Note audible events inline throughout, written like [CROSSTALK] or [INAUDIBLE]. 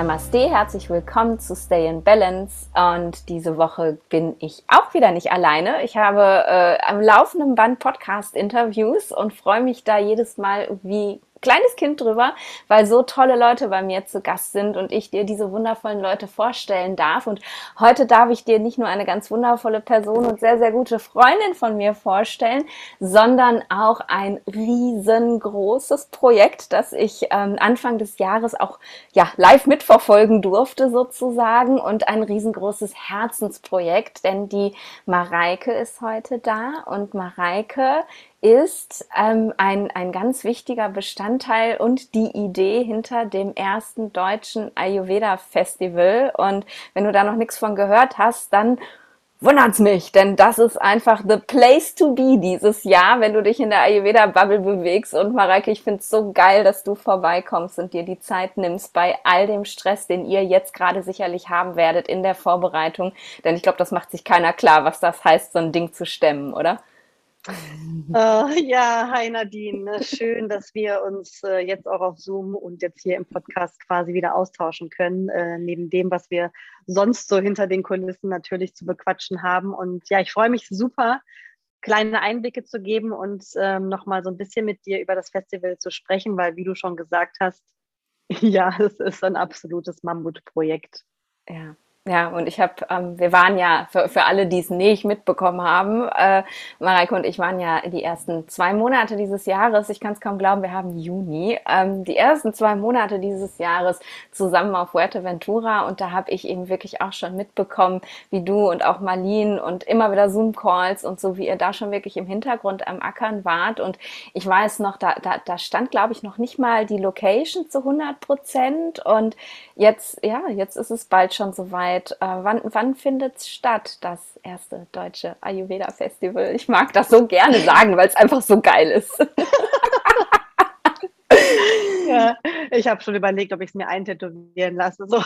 Namaste, herzlich willkommen zu Stay in Balance. Und diese Woche bin ich auch wieder nicht alleine. Ich habe äh, am laufenden Band Podcast-Interviews und freue mich da jedes Mal wie kleines Kind drüber, weil so tolle Leute bei mir zu Gast sind und ich dir diese wundervollen Leute vorstellen darf. Und heute darf ich dir nicht nur eine ganz wundervolle Person und sehr, sehr gute Freundin von mir vorstellen, sondern auch ein riesengroßes Projekt, das ich ähm, Anfang des Jahres auch ja, live mitverfolgen durfte sozusagen und ein riesengroßes Herzensprojekt, denn die Mareike ist heute da und Mareike ist ähm, ein, ein ganz wichtiger Bestandteil und die Idee hinter dem ersten deutschen Ayurveda Festival. Und wenn du da noch nichts von gehört hast, dann wundert's mich, denn das ist einfach the place to be dieses Jahr, wenn du dich in der Ayurveda Bubble bewegst. Und Mareike, ich find's so geil, dass du vorbeikommst und dir die Zeit nimmst bei all dem Stress, den ihr jetzt gerade sicherlich haben werdet in der Vorbereitung. Denn ich glaube, das macht sich keiner klar, was das heißt, so ein Ding zu stemmen, oder? [LAUGHS] Äh, ja, hi Nadine. Schön, dass wir uns äh, jetzt auch auf Zoom und jetzt hier im Podcast quasi wieder austauschen können, äh, neben dem, was wir sonst so hinter den Kulissen natürlich zu bequatschen haben. Und ja, ich freue mich super, kleine Einblicke zu geben und ähm, nochmal so ein bisschen mit dir über das Festival zu sprechen, weil, wie du schon gesagt hast, [LAUGHS] ja, es ist ein absolutes Mammutprojekt. Ja, ja, und ich habe, ähm, wir waren ja, für, für alle, die es nicht mitbekommen haben, äh, Mareike und ich waren ja die ersten zwei Monate dieses Jahres, ich kann es kaum glauben, wir haben Juni, ähm, die ersten zwei Monate dieses Jahres zusammen auf Fuerteventura und da habe ich eben wirklich auch schon mitbekommen, wie du und auch Marlene und immer wieder Zoom-Calls und so, wie ihr da schon wirklich im Hintergrund am Ackern wart und ich weiß noch, da, da, da stand, glaube ich, noch nicht mal die Location zu 100 Prozent und jetzt, ja, jetzt ist es bald schon soweit Zeit. Äh, wann wann findet es statt, das erste deutsche Ayurveda Festival? Ich mag das so gerne [LAUGHS] sagen, weil es einfach so geil ist. ja, ich habe schon überlegt, ob ich es mir eintätowieren lasse. So.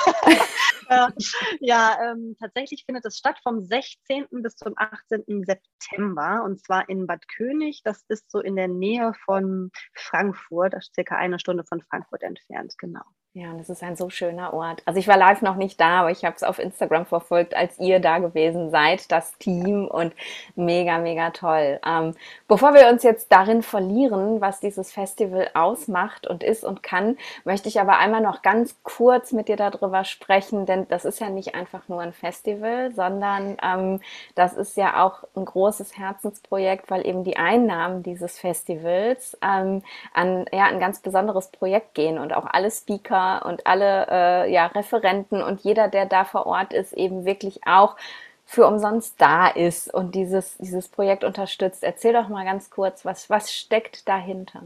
[LAUGHS] ja, ähm, tatsächlich findet es statt vom 16. bis zum 18. September und zwar in Bad König. Das ist so in der Nähe von Frankfurt, das ist circa eine Stunde von Frankfurt entfernt, genau. Ja, und es ist ein so schöner Ort. Also ich war live noch nicht da, aber ich habe es auf Instagram verfolgt, als ihr da gewesen seid, das Team und mega, mega toll. Ähm, bevor wir uns jetzt darin verlieren, was dieses Festival ausmacht und ist und kann, möchte ich aber einmal noch ganz kurz mit dir darüber sprechen, denn das ist ja nicht einfach nur ein Festival, sondern ähm, das ist ja auch ein großes Herzensprojekt, weil eben die Einnahmen dieses Festivals ähm, an ja, ein ganz besonderes Projekt gehen und auch alle Speaker und alle äh, ja, Referenten und jeder, der da vor Ort ist, eben wirklich auch für umsonst da ist und dieses, dieses Projekt unterstützt. Erzähl doch mal ganz kurz, was, was steckt dahinter?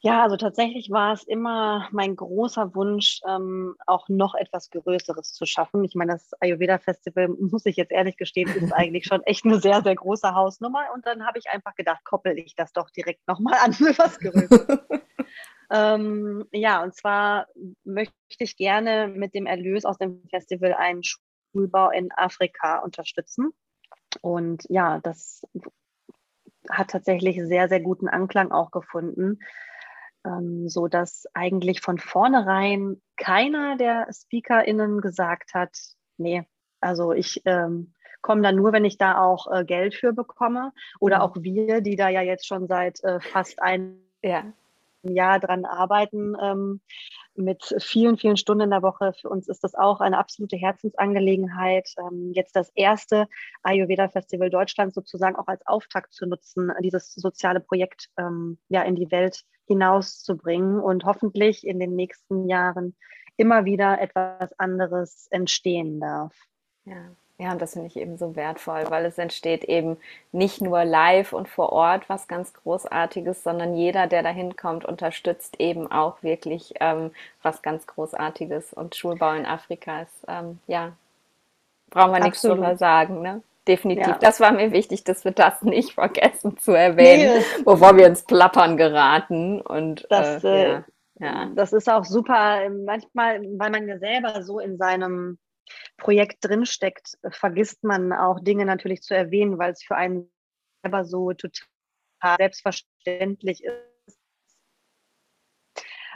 Ja, also tatsächlich war es immer mein großer Wunsch, ähm, auch noch etwas Größeres zu schaffen. Ich meine, das Ayurveda Festival, muss ich jetzt ehrlich gestehen, ist [LAUGHS] eigentlich schon echt eine sehr, sehr große Hausnummer. Und dann habe ich einfach gedacht, koppel ich das doch direkt nochmal an für was Größeres. [LAUGHS] Ähm, ja, und zwar möchte ich gerne mit dem Erlös aus dem Festival einen Schulbau in Afrika unterstützen. Und ja, das hat tatsächlich sehr, sehr guten Anklang auch gefunden, ähm, so dass eigentlich von vornherein keiner der SpeakerInnen gesagt hat, nee, also ich ähm, komme da nur, wenn ich da auch äh, Geld für bekomme. Oder mhm. auch wir, die da ja jetzt schon seit äh, fast ein ja. Jahr dran arbeiten, ähm, mit vielen, vielen Stunden in der Woche. Für uns ist das auch eine absolute Herzensangelegenheit, ähm, jetzt das erste Ayurveda Festival Deutschland sozusagen auch als Auftakt zu nutzen, dieses soziale Projekt ähm, ja in die Welt hinauszubringen und hoffentlich in den nächsten Jahren immer wieder etwas anderes entstehen darf. Ja. Ja, und das finde ich eben so wertvoll, weil es entsteht eben nicht nur live und vor Ort was ganz Großartiges, sondern jeder, der da hinkommt, unterstützt eben auch wirklich ähm, was ganz Großartiges. Und Schulbau in Afrika ist, ähm, ja, brauchen wir nichts drüber sagen, ne? Definitiv. Ja. Das war mir wichtig, dass wir das [LAUGHS] nicht vergessen zu erwähnen, nee. bevor wir ins Plappern geraten. Und das, äh, ja, äh, ja. das ist auch super. Manchmal, weil man ja selber so in seinem Projekt drinsteckt, vergisst man auch Dinge natürlich zu erwähnen, weil es für einen selber so total selbstverständlich ist.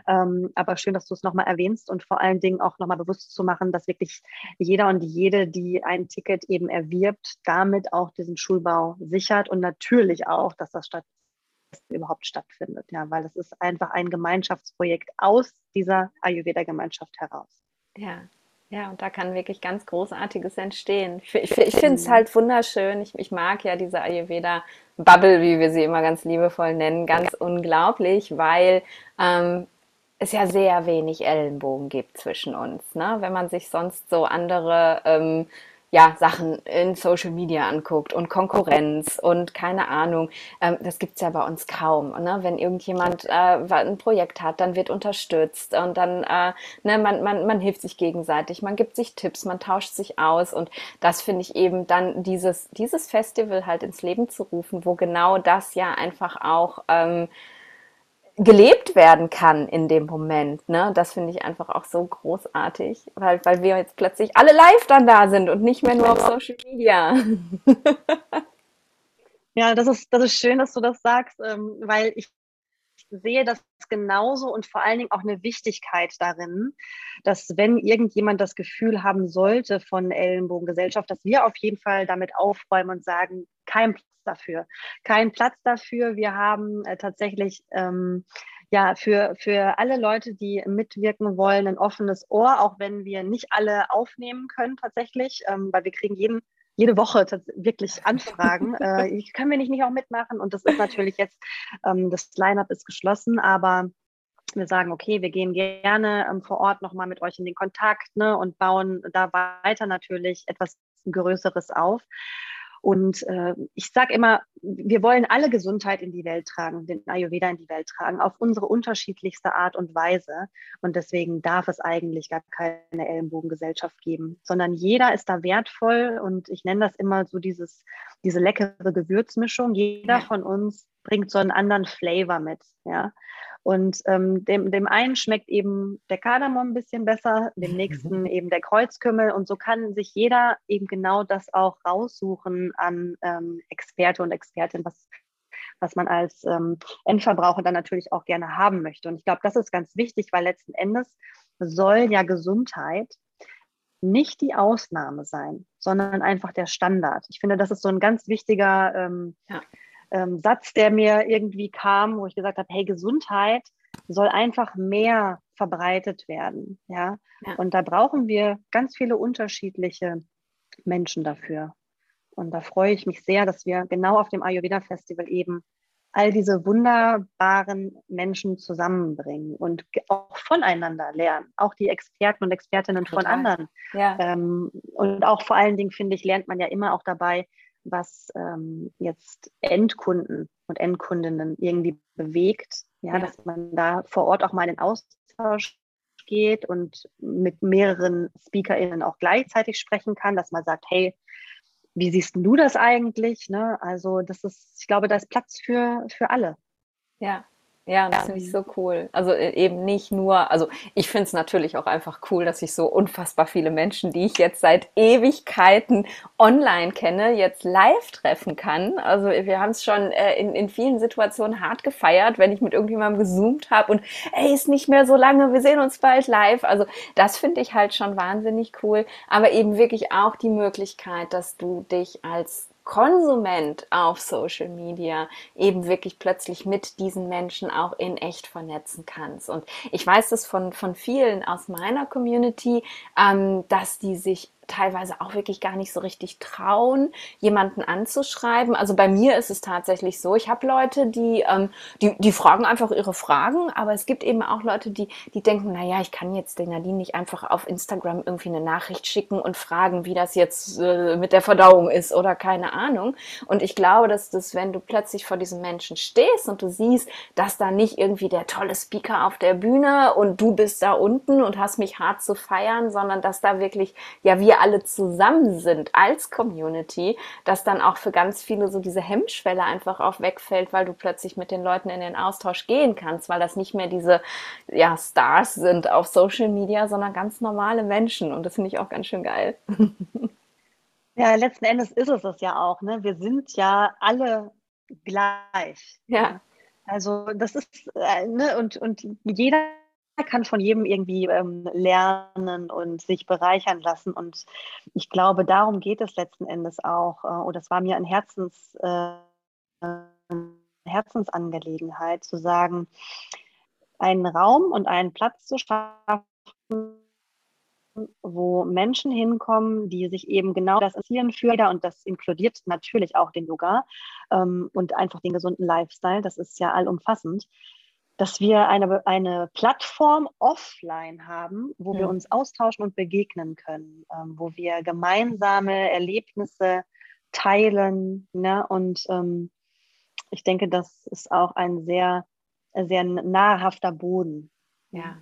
Ähm, aber schön, dass du es nochmal erwähnst und vor allen Dingen auch nochmal bewusst zu machen, dass wirklich jeder und jede, die ein Ticket eben erwirbt, damit auch diesen Schulbau sichert und natürlich auch, dass das statt überhaupt stattfindet, ja, weil es ist einfach ein Gemeinschaftsprojekt aus dieser Ayurveda-Gemeinschaft heraus. Ja, ja, und da kann wirklich ganz Großartiges entstehen. Ich, ich, ich finde es halt wunderschön. Ich, ich mag ja diese Ayurveda-Bubble, wie wir sie immer ganz liebevoll nennen, ganz unglaublich, weil ähm, es ja sehr wenig Ellenbogen gibt zwischen uns. Ne? Wenn man sich sonst so andere ähm, ja, Sachen in Social Media anguckt und Konkurrenz und keine Ahnung. Ähm, das gibt's ja bei uns kaum. Ne? Wenn irgendjemand äh, ein Projekt hat, dann wird unterstützt und dann, äh, ne, man, man, man hilft sich gegenseitig, man gibt sich Tipps, man tauscht sich aus und das finde ich eben dann dieses, dieses Festival halt ins Leben zu rufen, wo genau das ja einfach auch ähm, gelebt werden kann in dem Moment. Ne? Das finde ich einfach auch so großartig, weil, weil wir jetzt plötzlich alle live dann da sind und nicht mehr nur auf Social Media. [LAUGHS] Ja, das ist, das ist schön, dass du das sagst, ähm, weil ich sehe das genauso und vor allen Dingen auch eine Wichtigkeit darin, dass wenn irgendjemand das Gefühl haben sollte von Ellenbogengesellschaft, dass wir auf jeden Fall damit aufräumen und sagen, kein dafür. Kein Platz dafür. Wir haben äh, tatsächlich ähm, ja für, für alle Leute, die mitwirken wollen, ein offenes Ohr, auch wenn wir nicht alle aufnehmen können tatsächlich, ähm, weil wir kriegen jeden jede Woche wirklich Anfragen. [LAUGHS] äh, können wir nicht, nicht auch mitmachen? Und das ist natürlich jetzt, ähm, das Line-up ist geschlossen, aber wir sagen, okay, wir gehen gerne ähm, vor Ort nochmal mit euch in den Kontakt ne, und bauen da weiter natürlich etwas Größeres auf. Und äh, ich sage immer, wir wollen alle Gesundheit in die Welt tragen, den Ayurveda in die Welt tragen, auf unsere unterschiedlichste Art und Weise. Und deswegen darf es eigentlich gar keine Ellenbogengesellschaft geben, sondern jeder ist da wertvoll. Und ich nenne das immer so dieses, diese leckere Gewürzmischung. Jeder von uns bringt so einen anderen Flavor mit. Ja. Und ähm, dem, dem einen schmeckt eben der Kardamom ein bisschen besser, dem nächsten eben der Kreuzkümmel. Und so kann sich jeder eben genau das auch raussuchen an ähm, Experte und Expertin, was, was man als ähm, Endverbraucher dann natürlich auch gerne haben möchte. Und ich glaube, das ist ganz wichtig, weil letzten Endes soll ja Gesundheit nicht die Ausnahme sein, sondern einfach der Standard. Ich finde, das ist so ein ganz wichtiger ähm, ja ähm, Satz, der mir irgendwie kam, wo ich gesagt habe, hey, Gesundheit soll einfach mehr verbreitet werden. Ja? ja. Und da brauchen wir ganz viele unterschiedliche Menschen dafür. Und da freue ich mich sehr, dass wir genau auf dem Ayurveda Festival eben all diese wunderbaren Menschen zusammenbringen und auch voneinander lernen, auch die Experten und Expertinnen Total. von anderen. Ja. Ähm, und auch vor allen Dingen, finde ich, lernt man ja immer auch dabei, was ähm, jetzt Endkunden und Endkundinnen irgendwie bewegt. Ja, ja, dass man da vor Ort auch mal in den Austausch geht und mit mehreren SpeakerInnen auch gleichzeitig sprechen kann, dass man sagt, hey, wie siehst du das eigentlich? Ne? Also das ist, ich glaube, da ist Platz für, für alle. Ja, ja, das finde ich so cool. Also äh, eben nicht nur, also ich finde es natürlich auch einfach cool, dass ich so unfassbar viele Menschen, die ich jetzt seit Ewigkeiten online kenne, jetzt live treffen kann. Also wir haben es schon äh, in, in vielen Situationen hart gefeiert, wenn ich mit irgendjemandem gezoomt habe und ey, ist nicht mehr so lange, wir sehen uns bald live. Also das finde ich halt schon wahnsinnig cool. Aber eben wirklich auch die Möglichkeit, dass du dich als Konsument auf Social Media eben wirklich plötzlich mit diesen Menschen auch in echt vernetzen kannst. Und ich weiß das von, von vielen aus meiner Community, ähm, dass die sich teilweise auch wirklich gar nicht so richtig trauen, jemanden anzuschreiben. Also bei mir ist es tatsächlich so, ich habe Leute, die, ähm, die, die fragen einfach ihre Fragen, aber es gibt eben auch Leute, die, die denken, naja, ich kann jetzt den Nadine nicht einfach auf Instagram irgendwie eine Nachricht schicken und fragen, wie das jetzt äh, mit der Verdauung ist oder keine Ahnung. Und ich glaube, dass das, wenn du plötzlich vor diesem Menschen stehst und du siehst, dass da nicht irgendwie der tolle Speaker auf der Bühne und du bist da unten und hast mich hart zu feiern, sondern dass da wirklich, ja, wir alle zusammen sind als Community, dass dann auch für ganz viele so diese Hemmschwelle einfach auch wegfällt, weil du plötzlich mit den Leuten in den Austausch gehen kannst, weil das nicht mehr diese ja, Stars sind auf Social Media, sondern ganz normale Menschen. Und das finde ich auch ganz schön geil. [LAUGHS] Ja, letzten Endes ist es das ja auch. Ne? Wir sind ja alle gleich. Ja. Also das ist, äh, ne, und, und jeder kann von jedem irgendwie ähm, lernen und sich bereichern lassen. Und ich glaube, darum geht es letzten Endes auch. Äh, und das war mir ein Herzens, äh, Herzensangelegenheit, zu sagen, einen Raum und einen Platz zu schaffen, wo Menschen hinkommen, die sich eben genau das interessieren für und das inkludiert natürlich auch den Yoga ähm, und einfach den gesunden Lifestyle. Das ist ja allumfassend dass wir eine, eine Plattform offline haben, wo mhm. wir uns austauschen und begegnen können, ähm, wo wir gemeinsame Erlebnisse teilen. Ne? Und ähm, ich denke, das ist auch ein sehr, sehr nahrhafter Boden. Ja,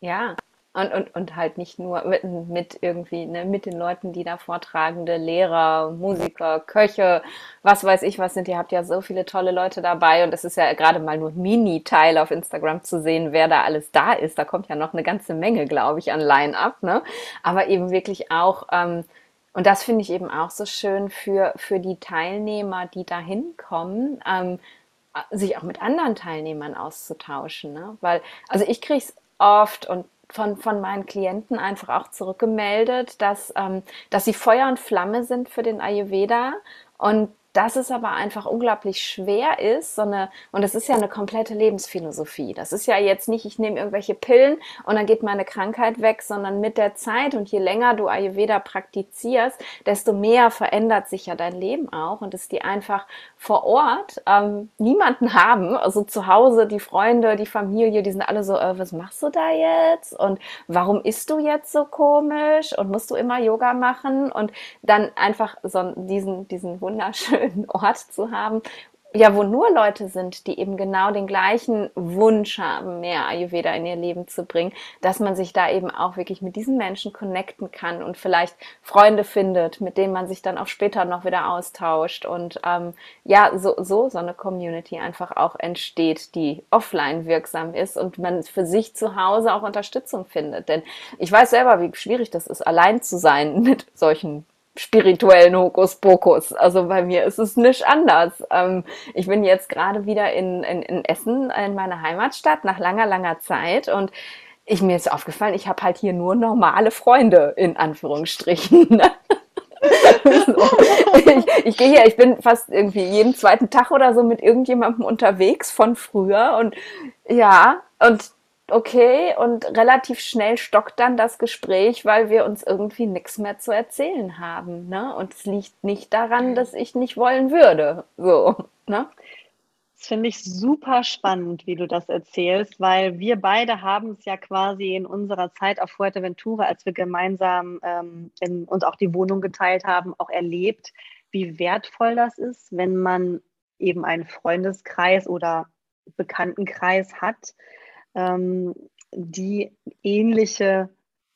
ja. Und, und, und halt nicht nur mit, mit irgendwie, ne, mit den Leuten, die da vortragende, Lehrer, Musiker, Köche, was weiß ich was sind. Ihr habt ja so viele tolle Leute dabei und es ist ja gerade mal nur ein Mini-Teil auf Instagram zu sehen, wer da alles da ist. Da kommt ja noch eine ganze Menge, glaube ich, an Line-Up, ne? Aber eben wirklich auch, ähm, und das finde ich eben auch so schön für, für die Teilnehmer, die da hinkommen, ähm, sich auch mit anderen Teilnehmern auszutauschen. Ne? Weil, also ich kriege es oft und von, von meinen Klienten einfach auch zurückgemeldet, dass, ähm, dass sie Feuer und Flamme sind für den Ayurveda. Und dass es aber einfach unglaublich schwer ist, so eine, und das ist ja eine komplette Lebensphilosophie. Das ist ja jetzt nicht, ich nehme irgendwelche Pillen und dann geht meine Krankheit weg, sondern mit der Zeit und je länger du Ayurveda praktizierst, desto mehr verändert sich ja dein Leben auch und dass die einfach vor Ort ähm, niemanden haben, also zu Hause, die Freunde, die Familie, die sind alle so, äh, was machst du da jetzt? Und warum isst du jetzt so komisch? Und musst du immer Yoga machen? Und dann einfach so diesen, diesen wunderschönen schönen Ort zu haben, ja, wo nur Leute sind, die eben genau den gleichen Wunsch haben, mehr Ayurveda in ihr Leben zu bringen, dass man sich da eben auch wirklich mit diesen Menschen connecten kann und vielleicht Freunde findet, mit denen man sich dann auch später noch wieder austauscht und ähm, ja, so, so so eine Community einfach auch entsteht, die offline wirksam ist und man für sich zu Hause auch Unterstützung findet. Denn ich weiß selber, wie schwierig das ist, allein zu sein mit solchen spirituellen Hokuspokus. Also bei mir ist es nicht anders. Ähm, ich bin jetzt gerade wieder in, in, in Essen, in meiner Heimatstadt, nach langer, langer Zeit und ich, mir ist aufgefallen, ich habe halt hier nur normale Freunde, in Anführungsstrichen. [LAUGHS] ich, ich gehe hier, ich bin fast irgendwie jeden zweiten Tag oder so mit irgendjemandem unterwegs von früher und ja, und okay und relativ schnell stockt dann das Gespräch, weil wir uns irgendwie nichts mehr zu erzählen haben. Ne? Und es liegt nicht daran, dass ich nicht wollen würde. So, ne? Das finde ich super spannend, wie du das erzählst, weil wir beide haben es ja quasi in unserer Zeit auf Fuerteventura, als wir gemeinsam ähm, in, uns auch die Wohnung geteilt haben, auch erlebt, wie wertvoll das ist, wenn man eben einen Freundeskreis oder Bekanntenkreis hat, ähm, die ähnliche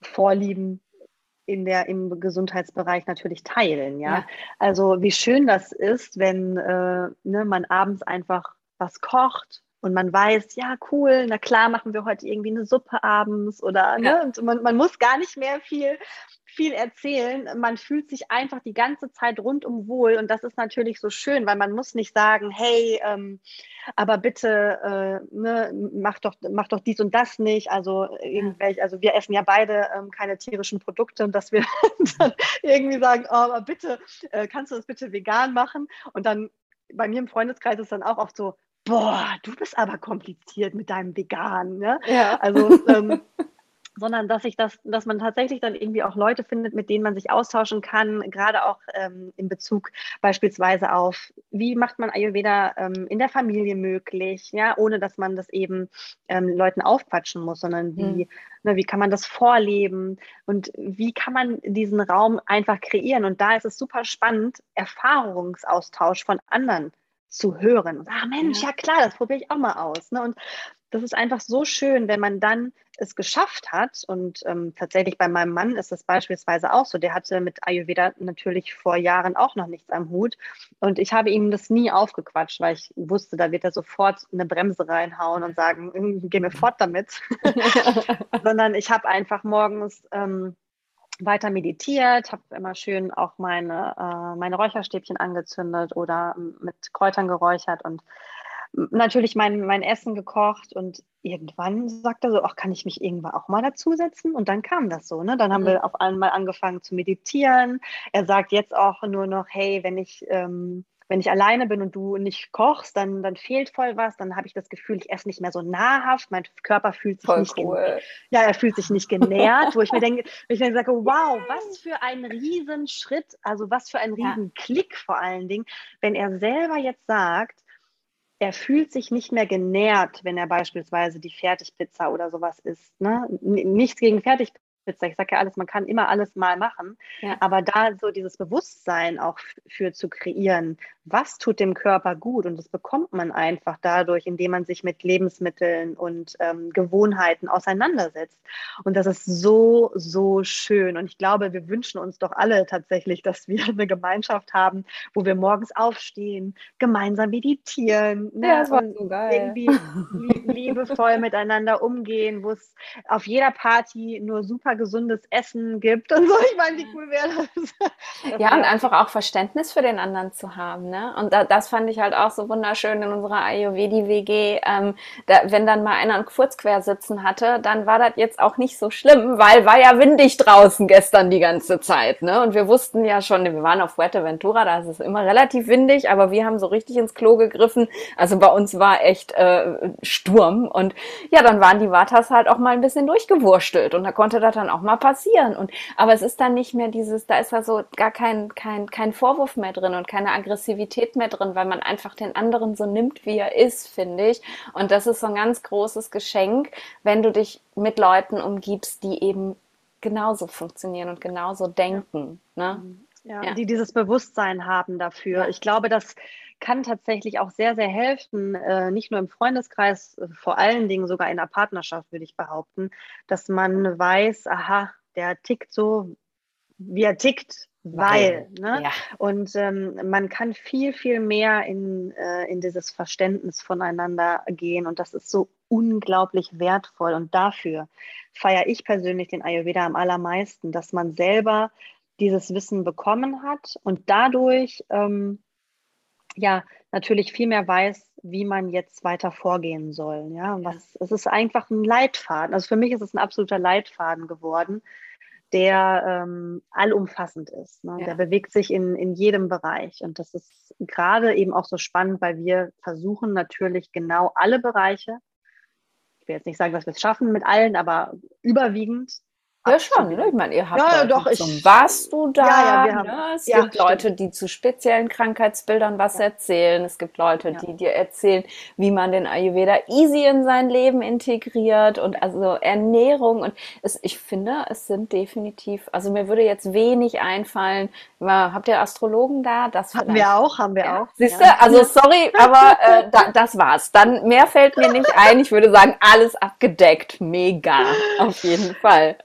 Vorlieben in der, im Gesundheitsbereich natürlich teilen. Ja? ja. Also wie schön das ist, wenn äh, ne, man abends einfach was kocht und man weiß, ja, cool, na klar, machen wir heute irgendwie eine Suppe abends oder ne, ja. und man, man muss gar nicht mehr viel viel erzählen. Man fühlt sich einfach die ganze Zeit rundum wohl und das ist natürlich so schön, weil man muss nicht sagen, hey, ähm, aber bitte äh, ne, mach doch mach doch dies und das nicht. Also irgendwelche, also wir essen ja beide ähm, keine tierischen Produkte und dass wir [LAUGHS] dann irgendwie sagen, oh, aber bitte äh, kannst du das bitte vegan machen und dann bei mir im Freundeskreis ist dann auch oft so, boah, du bist aber kompliziert mit deinem Vegan. Ne? Ja. Also ähm, [LAUGHS] sondern dass sich das, dass man tatsächlich dann irgendwie auch Leute findet, mit denen man sich austauschen kann, gerade auch ähm, in Bezug beispielsweise auf, wie macht man Ayurveda ähm, in der Familie möglich, ja, ohne dass man das eben ähm, Leuten aufquatschen muss, sondern wie, mhm. ne, wie kann man das vorleben und wie kann man diesen Raum einfach kreieren. Und da ist es super spannend, Erfahrungsaustausch von anderen zu hören. Ah Mensch, ja, ja klar, das probiere ich auch mal aus. Ne? Und das ist einfach so schön, wenn man dann es geschafft hat. Und ähm, tatsächlich bei meinem Mann ist das beispielsweise auch so. Der hatte mit Ayurveda natürlich vor Jahren auch noch nichts am Hut. Und ich habe ihm das nie aufgequatscht, weil ich wusste, da wird er sofort eine Bremse reinhauen und sagen, hm, geh mir fort damit. [LAUGHS] [LAUGHS] Sondern ich habe einfach morgens ähm, weiter meditiert, habe immer schön auch meine, äh, meine Räucherstäbchen angezündet oder mit Kräutern geräuchert und natürlich mein, mein Essen gekocht und irgendwann sagt er so, ach, kann ich mich irgendwann auch mal dazusetzen? Und dann kam das so, ne? Dann haben mhm. wir auf einmal angefangen zu meditieren. Er sagt jetzt auch nur noch, hey, wenn ich ähm, wenn ich alleine bin und du nicht kochst, dann, dann fehlt voll was, dann habe ich das Gefühl, ich esse nicht mehr so nahrhaft, mein Körper fühlt sich voll nicht cool. ja, er fühlt sich nicht genährt, wo ich mir [LAUGHS] denke, ich mir sage, wow, was für ein Riesenschritt, also was für ein Riesenklick vor allen Dingen, wenn er selber jetzt sagt, er fühlt sich nicht mehr genährt, wenn er beispielsweise die Fertigpizza oder sowas isst. Ne? Nichts gegen Fertigpizza Pizza. Ich sage ja alles, man kann immer alles mal machen. Ja. Aber da so dieses Bewusstsein auch für zu kreieren, was tut dem Körper gut? Und das bekommt man einfach dadurch, indem man sich mit Lebensmitteln und ähm, Gewohnheiten auseinandersetzt. Und das ist so, so schön. Und ich glaube, wir wünschen uns doch alle tatsächlich, dass wir eine Gemeinschaft haben, wo wir morgens aufstehen, gemeinsam meditieren. Ne? Ja, so. Irgendwie liebevoll miteinander umgehen, wo es auf jeder Party nur super gesundes Essen gibt und so. Ich meine, wie cool wäre das? das ja, und einfach auch Verständnis für den anderen zu haben. Ne? Und da, das fand ich halt auch so wunderschön in unserer Ayurvedi-WG. Ähm, da, wenn dann mal einer einen Kurzquer sitzen hatte, dann war das jetzt auch nicht so schlimm, weil war ja windig draußen gestern die ganze Zeit. Ne? Und wir wussten ja schon, wir waren auf Fuerteventura, da ist es immer relativ windig, aber wir haben so richtig ins Klo gegriffen. Also bei uns war echt äh, Sturm. Und ja, dann waren die Vatas halt auch mal ein bisschen durchgewurstelt. Und da konnte das dann auch mal passieren. Und aber es ist dann nicht mehr dieses, da ist da so gar kein, kein, kein Vorwurf mehr drin und keine Aggressivität mehr drin, weil man einfach den anderen so nimmt, wie er ist, finde ich. Und das ist so ein ganz großes Geschenk, wenn du dich mit Leuten umgibst, die eben genauso funktionieren und genauso denken. Ne? Ja, ja. die dieses Bewusstsein haben dafür. Ja. Ich glaube, das kann tatsächlich auch sehr, sehr helfen, äh, nicht nur im Freundeskreis, äh, vor allen Dingen sogar in der Partnerschaft, würde ich behaupten, dass man weiß, aha, der tickt so, wie er tickt, weil. ne? ja. Und ähm, man kann viel, viel mehr in, äh, in dieses Verständnis voneinander gehen und das ist so unglaublich wertvoll und dafür feiere ich persönlich den Ayurveda am allermeisten, dass man selber dieses Wissen bekommen hat und dadurch ähm, ja natürlich viel mehr weiß, wie man jetzt weiter vorgehen soll. Ja, was, es ist einfach ein Leitfaden. Also für mich ist es ein absoluter Leitfaden geworden, der ähm, allumfassend ist. Ne? Ja. Der bewegt sich in, in jedem Bereich. Und das ist gerade eben auch so spannend, weil wir versuchen natürlich genau alle Bereiche, ich will jetzt nicht sagen, dass wir es schaffen mit allen, aber überwiegend ja, schon, ne? Ich meine, ihr habt ja, doch, zum ich, warst du da. Ja, ja, haben, ne? Es ja, gibt Leute, die zu speziellen Krankheitsbildern was ja. erzählen. Es gibt Leute, die dir erzählen, wie man den Ayurveda easy in sein Leben integriert und also Ernährung. Und es, ich finde, es sind definitiv, also mir würde jetzt wenig einfallen. Habt ihr Astrologen da? Das haben wir auch, haben wir auch. Siehst du? Also sorry, aber [LAUGHS] äh, da, das war's. Dann mehr fällt mir nicht ein. Ich würde sagen, alles abgedeckt. Mega. Auf jeden Fall.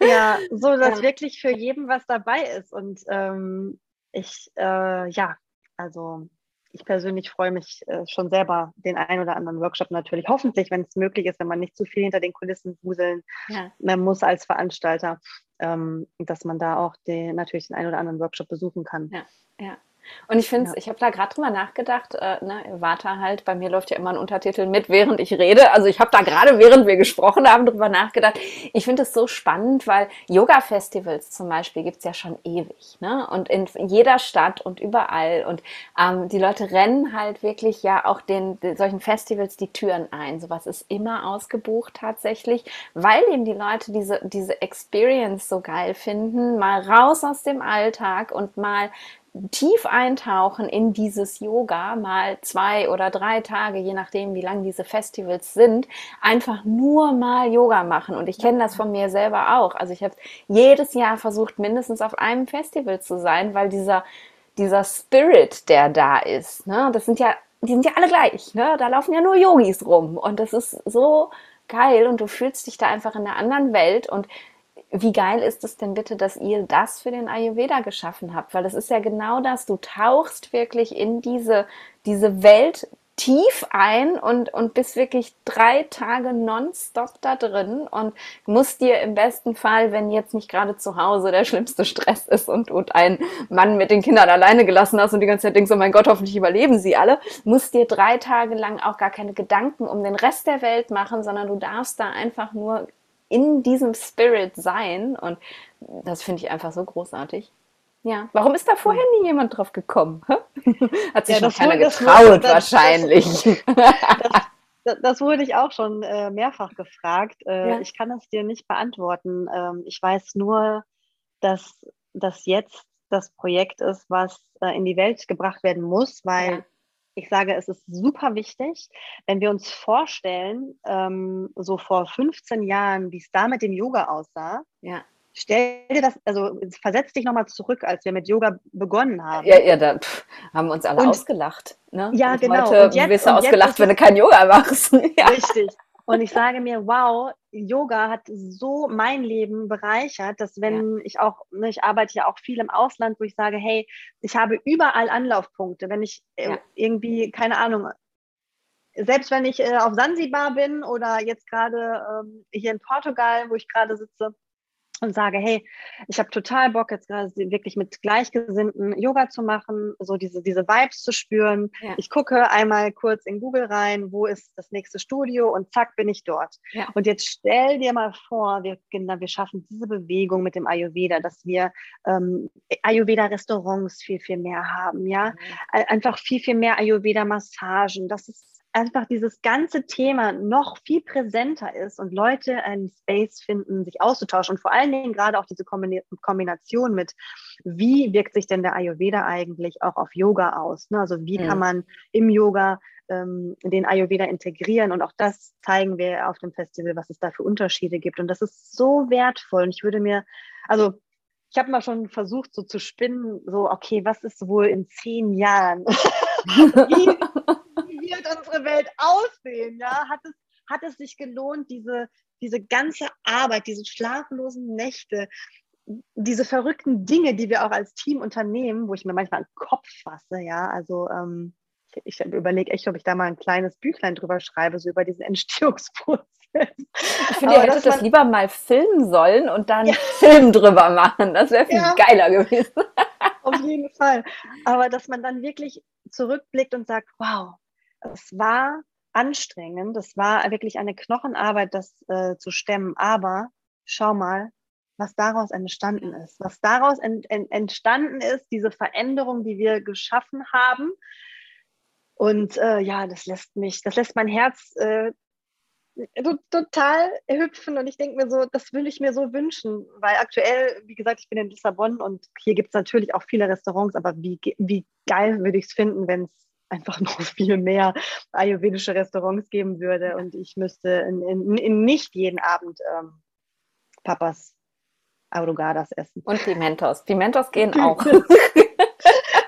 Ja, so dass [LAUGHS] ja. wirklich für jeden was dabei ist. Und ähm, ich, äh, ja, also ich persönlich freue mich äh, schon selber, den einen oder anderen Workshop natürlich, hoffentlich, wenn es möglich ist, wenn man nicht zu viel hinter den Kulissen wuseln ja. muss als Veranstalter, ähm, dass man da auch den, natürlich den einen oder anderen Workshop besuchen kann. Ja, ja. Und ich finde, ja. ich habe da gerade drüber nachgedacht, äh, ne, warte halt, bei mir läuft ja immer ein Untertitel mit, während ich rede. Also ich habe da gerade, während wir gesprochen haben, drüber nachgedacht. Ich finde es so spannend, weil Yoga-Festivals zum Beispiel gibt's ja schon ewig. Ne? Und in jeder Stadt und überall. Und ähm, die Leute rennen halt wirklich ja auch den, den solchen Festivals die Türen ein. Sowas ist immer ausgebucht tatsächlich, weil eben die Leute diese, diese Experience so geil finden, mal raus aus dem Alltag und mal tief eintauchen in dieses Yoga, mal zwei oder drei Tage, je nachdem, wie lang diese Festivals sind, einfach nur mal Yoga machen. Und ich kenne das von mir selber auch. Also ich habe jedes Jahr versucht, mindestens auf einem Festival zu sein, weil dieser, dieser Spirit, der da ist, ne, das sind ja, die sind ja alle gleich, ne? Da laufen ja nur Yogis rum. Und das ist so geil und du fühlst dich da einfach in einer anderen Welt und wie geil ist es denn bitte, dass ihr das für den Ayurveda geschaffen habt? Weil das ist ja genau das. Du tauchst wirklich in diese, diese Welt tief ein und, und bist wirklich drei Tage nonstop da drin und musst dir im besten Fall, wenn jetzt nicht gerade zu Hause der schlimmste Stress ist und, und ein Mann mit den Kindern alleine gelassen hast und die ganze Zeit denkst, oh mein Gott, hoffentlich überleben sie alle, musst dir drei Tage lang auch gar keine Gedanken um den Rest der Welt machen, sondern du darfst da einfach nur in diesem Spirit sein und das finde ich einfach so großartig. Ja, warum ist da vorher nie jemand drauf gekommen? [LAUGHS] Hat sich ja, schon keiner getraut, das, wahrscheinlich. Das, das, das, wurde ich auch schon äh, mehrfach gefragt. Äh, ja. Ich kann es dir nicht beantworten. Ähm, ich weiß nur, dass das jetzt das Projekt ist, was äh, in die Welt gebracht werden muss, weil ja. Ich sage, es ist super wichtig, wenn wir uns vorstellen, ähm, so vor 15 Jahren, wie es da mit dem Yoga aussah. Ja Stell dir das, also versetz dich nochmal zurück, als wir mit Yoga begonnen haben. Ja, ja, da pff, haben uns alle und, ausgelacht. Ne? Ja, und genau. Heute und jetzt, wirst du ausgelacht, wenn du kein Yoga machst. [LAUGHS] ja. Richtig. Und ich sage mir, wow, Yoga hat so mein Leben bereichert, dass wenn ja. ich auch, ne, ich arbeite ja auch viel im Ausland, wo ich sage, hey, ich habe überall Anlaufpunkte. Wenn ich äh, ja. irgendwie, keine Ahnung, selbst wenn ich äh, auf Sansibar bin oder jetzt gerade ähm, hier in Portugal, wo ich gerade sitze, und sage, hey, ich habe total Bock, jetzt gerade wirklich mit Gleichgesinnten Yoga zu machen, so diese, diese Vibes zu spüren. Ja. Ich gucke einmal kurz in Google rein, wo ist das nächste Studio und zack, bin ich dort. Ja. Und jetzt stell dir mal vor, wir, genau, wir schaffen diese Bewegung mit dem Ayurveda, dass wir ähm, Ayurveda-Restaurants viel, viel mehr haben, ja. Mhm. Einfach viel, viel mehr Ayurveda-Massagen. Das ist einfach dieses ganze Thema noch viel präsenter ist und Leute einen Space finden, sich auszutauschen und vor allen Dingen gerade auch diese Kombination mit, wie wirkt sich denn der Ayurveda eigentlich auch auf Yoga aus? Ne? Also wie mhm. kann man im Yoga ähm, den Ayurveda integrieren und auch das zeigen wir auf dem Festival, was es da für Unterschiede gibt und das ist so wertvoll und ich würde mir, also ich habe mal schon versucht, so zu spinnen, so, okay, was ist wohl in zehn Jahren? [LAUGHS] wie, [LAUGHS] wird unsere Welt aussehen? Ja? Hat, es, hat es sich gelohnt, diese, diese ganze Arbeit, diese schlaflosen Nächte, diese verrückten Dinge, die wir auch als Team unternehmen, wo ich mir manchmal einen Kopf fasse, ja, also ähm, ich, ich überlege echt, ob ich da mal ein kleines Büchlein drüber schreibe, so über diesen Entstehungsprozess. Ich finde, ihr hättet das lieber mal filmen sollen und dann ja. [LAUGHS] Film drüber machen. Das wäre viel ja. geiler gewesen. Auf jeden Fall. Aber dass man dann wirklich zurückblickt und sagt, wow, es war anstrengend, es war wirklich eine Knochenarbeit, das äh, zu stemmen, aber schau mal, was daraus entstanden ist. Was daraus ent, ent, entstanden ist, diese Veränderung, die wir geschaffen haben. Und äh, ja, das lässt mich, das lässt mein Herz äh, total hüpfen und ich denke mir so, das will ich mir so wünschen, weil aktuell, wie gesagt, ich bin in Lissabon und hier gibt es natürlich auch viele Restaurants, aber wie, wie geil würde ich es finden, wenn es einfach [LAUGHS] noch viel mehr ayurvedische Restaurants geben würde und ich müsste in, in, in nicht jeden Abend ähm, Papas Arugadas essen. Und Pimentos. Pimentos gehen [LAUGHS] auch.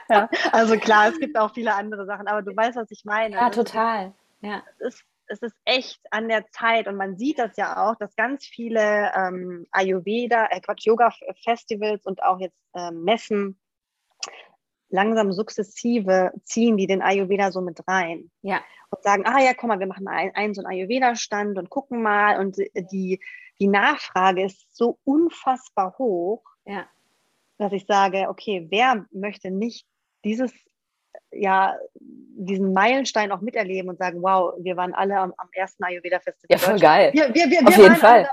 ja, [LAUGHS] also klar, es gibt auch viele andere Sachen, aber du weißt, was ich meine. Ja, total. Ja. Es ist, es ist echt an der Zeit und man sieht das ja auch, dass ganz viele ähm, Ayurveda, äh Quatsch, Yoga-Festivals und auch jetzt äh, Messen langsam sukzessive ziehen die den Ayurveda so mit rein. Ja. Und sagen, ah ja, komm mal, wir machen mal einen, einen so einen Ayurveda-Stand und gucken mal. Und die, die Nachfrage ist so unfassbar hoch, ja. dass ich sage, okay, wer möchte nicht dieses, ja, diesen Meilenstein auch miterleben und sagen, wow, wir waren alle am, am ersten Ayurveda-Festival. Ja, voll geil. Wir, wir, wir, Auf jeden Fall.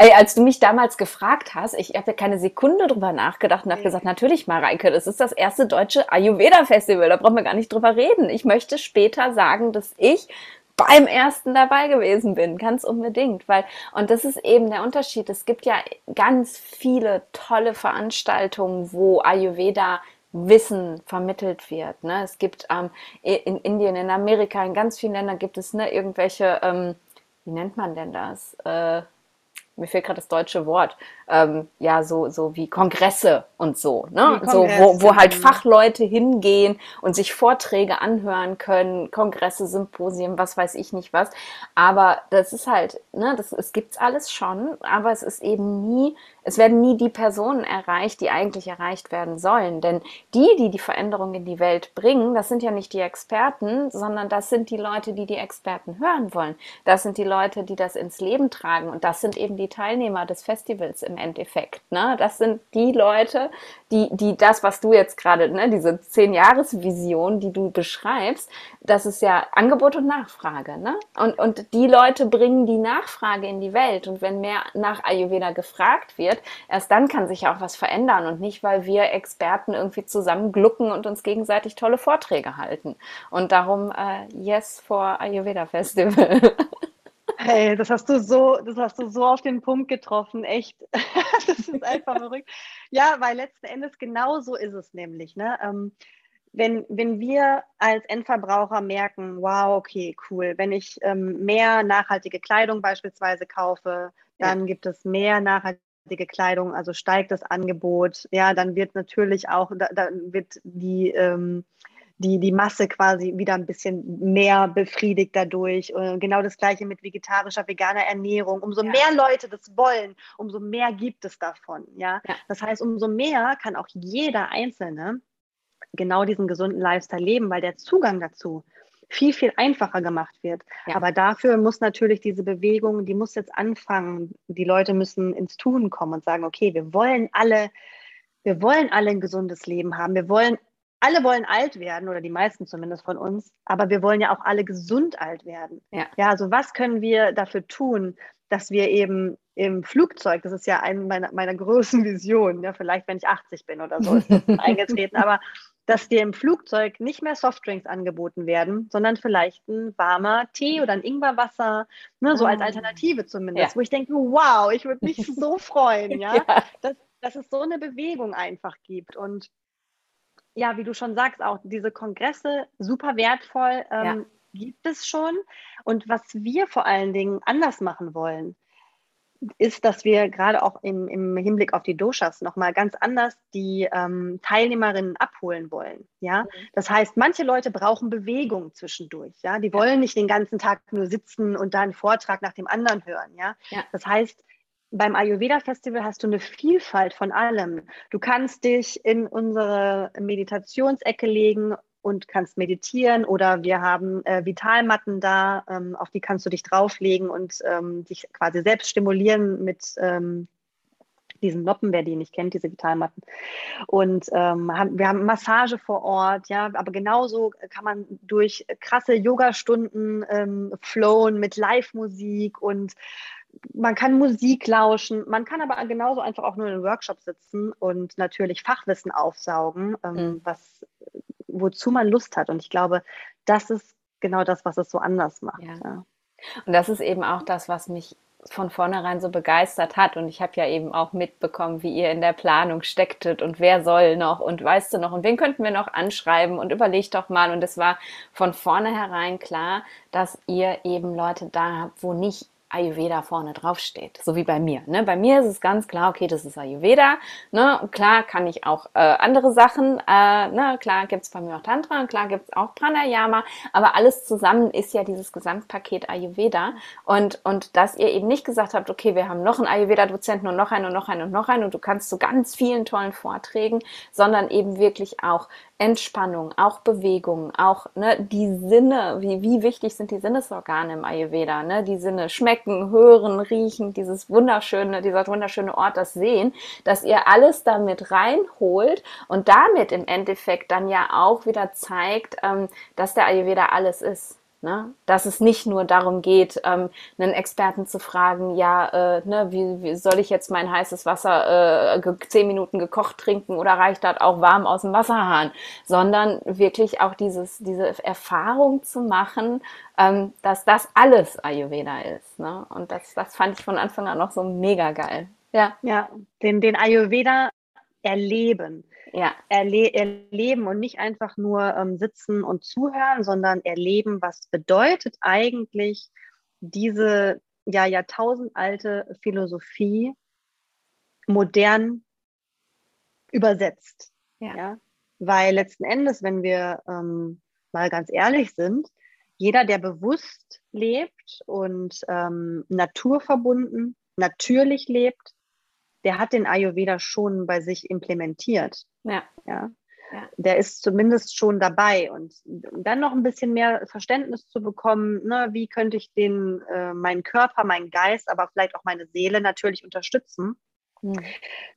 Ey, als du mich damals gefragt hast, ich habe ja keine Sekunde drüber nachgedacht und habe gesagt, natürlich, Mareike, das ist das erste deutsche Ayurveda-Festival, da brauchen wir gar nicht drüber reden. Ich möchte später sagen, dass ich beim ersten dabei gewesen bin, ganz unbedingt, weil, und das ist eben der Unterschied. Es gibt ja ganz viele tolle Veranstaltungen, wo Ayurveda Wissen vermittelt wird. Ne? Es gibt ähm, in Indien, in Amerika, in ganz vielen Ländern gibt es ne, irgendwelche, ähm, wie nennt man denn das? Äh, mir fehlt gerade das deutsche Wort, ähm, ja, so, so wie Kongresse und so, ne? so, wo, wo halt Fachleute hingehen und sich Vorträge anhören können, Kongresse, Symposien, was weiß ich nicht was. Aber das ist halt, ne, das, es gibt's alles schon, aber es ist eben nie es werden nie die Personen erreicht, die eigentlich erreicht werden sollen. Denn die, die die Veränderung in die Welt bringen, das sind ja nicht die Experten, sondern das sind die Leute, die die Experten hören wollen. Das sind die Leute, die das ins Leben tragen. Und das sind eben die Teilnehmer des Festivals im Endeffekt. Ne? Das sind die Leute, die, die das, was du jetzt gerade, ne, diese Zehn-Jahres-Vision, die du beschreibst, das ist ja Angebot und Nachfrage. Ne? Und, und die Leute bringen die Nachfrage in die Welt. Und wenn mehr nach Ayurveda gefragt wird, wird, erst dann kann sich auch was verändern und nicht, weil wir Experten irgendwie zusammen glucken und uns gegenseitig tolle Vorträge halten. Und darum äh, Yes for Ayurveda Festival. [LAUGHS] Hey, das hast du so, das hast du so auf den Punkt getroffen, echt. [LAUGHS] das ist einfach verrückt. Ja, weil letzten Endes genau so ist es nämlich. Ne? Ähm, wenn, wenn wir als Endverbraucher merken, wow, okay, cool, wenn ich ähm, mehr nachhaltige Kleidung beispielsweise kaufe, dann ja. gibt es mehr nachhaltige nachhaltige Kleidung, also steigt das Angebot, ja, dann wird natürlich auch, da, da wird die, ähm, die, die Masse quasi wieder ein bisschen mehr befriedigt dadurch. Und genau das gleiche mit vegetarischer, veganer Ernährung. Umso ja. mehr Leute das wollen, umso mehr gibt es davon. Ja? ja? Das heißt, umso mehr kann auch jeder Einzelne genau diesen gesunden Lifestyle leben, weil der Zugang dazu viel, viel einfacher gemacht wird. Ja. Aber dafür muss natürlich diese Bewegung, die muss jetzt anfangen. Die Leute müssen ins Tun kommen und sagen, okay, wir wollen alle, wir wollen alle ein gesundes Leben haben. Wir wollen, alle wollen alt werden oder die meisten zumindest von uns, aber wir wollen ja auch alle gesund alt werden. Ja, ja also was können wir dafür tun, dass wir eben im Flugzeug, das ist ja eine meiner, meiner [LAUGHS] größten Visionen, ja, vielleicht wenn ich 80 bin oder so, ist das [LAUGHS] eingetreten, aber dass dir im Flugzeug nicht mehr Softdrinks angeboten werden, sondern vielleicht ein warmer Tee oder ein Ingwerwasser, ne, so als ah. Alternative zumindest, ja. wo ich denke, wow, ich würde mich so [LAUGHS] freuen, ja, ja. Dass, dass es so eine Bewegung einfach gibt. Und ja, wie du schon sagst, auch diese Kongresse super wertvoll ähm, ja. gibt es schon. Und was wir vor allen Dingen anders machen wollen, ist, dass wir gerade auch im, im Hinblick auf die Doshas nochmal ganz anders die ähm, Teilnehmerinnen abholen wollen. Ja? Mhm. Das heißt, manche Leute brauchen Bewegung zwischendurch. Ja? Die wollen nicht den ganzen Tag nur sitzen und da einen Vortrag nach dem anderen hören. Ja? ja. Das heißt, beim Ayurveda Festival hast du eine Vielfalt von allem. Du kannst dich in unsere Meditationsecke legen und kannst meditieren oder wir haben äh, Vitalmatten da, ähm, auf die kannst du dich drauflegen und ähm, dich quasi selbst stimulieren mit ähm, diesen Noppen, wer die nicht kennt, diese Vitalmatten. Und ähm, haben, wir haben Massage vor Ort, ja, aber genauso kann man durch krasse Yoga-Stunden ähm, flowen mit Live-Musik und man kann Musik lauschen, man kann aber genauso einfach auch nur in einem Workshop sitzen und natürlich Fachwissen aufsaugen, ähm, mhm. was wozu man Lust hat. Und ich glaube, das ist genau das, was es so anders macht. Ja. Ja. Und das ist eben auch das, was mich von vornherein so begeistert hat. Und ich habe ja eben auch mitbekommen, wie ihr in der Planung stecktet und wer soll noch und weißt du noch und wen könnten wir noch anschreiben und überlegt doch mal. Und es war von vornherein klar, dass ihr eben Leute da habt, wo nicht Ayurveda vorne drauf steht, so wie bei mir. Ne? Bei mir ist es ganz klar, okay, das ist Ayurveda. Ne? klar kann ich auch äh, andere Sachen, äh, ne? klar gibt's bei mir auch Tantra, und klar gibt's auch Pranayama, aber alles zusammen ist ja dieses Gesamtpaket Ayurveda. Und, und dass ihr eben nicht gesagt habt, okay, wir haben noch einen Ayurveda-Dozenten und noch einen und noch einen und noch einen und du kannst zu ganz vielen tollen Vorträgen, sondern eben wirklich auch Entspannung, auch Bewegung, auch ne, die Sinne, wie, wie wichtig sind die Sinnesorgane im Ayurveda, ne? Die Sinne schmecken, hören, riechen, dieses wunderschöne, dieser wunderschöne Ort, das Sehen, dass ihr alles damit reinholt und damit im Endeffekt dann ja auch wieder zeigt, ähm, dass der Ayurveda alles ist. Ne? Dass es nicht nur darum geht, ähm, einen Experten zu fragen, ja, äh, ne, wie, wie soll ich jetzt mein heißes Wasser äh, zehn Minuten gekocht trinken oder reicht das auch warm aus dem Wasserhahn, sondern wirklich auch dieses, diese Erfahrung zu machen, ähm, dass das alles Ayurveda ist. Ne? Und das, das fand ich von Anfang an noch so mega geil. Ja, ja den, den Ayurveda erleben ja. erle erleben und nicht einfach nur ähm, sitzen und zuhören, sondern erleben, was bedeutet eigentlich diese ja jahrtausendalte Philosophie modern übersetzt. Ja. ja? Weil letzten Endes, wenn wir ähm, mal ganz ehrlich sind, jeder, der bewusst lebt und ähm, naturverbunden, natürlich lebt, der hat den Ayurveda schon bei sich implementiert. Ja. ja. ja. Der ist zumindest schon dabei. Und dann noch ein bisschen mehr Verständnis zu bekommen, ne, wie könnte ich den, äh, meinen Körper, meinen Geist, aber vielleicht auch meine Seele natürlich unterstützen, hm.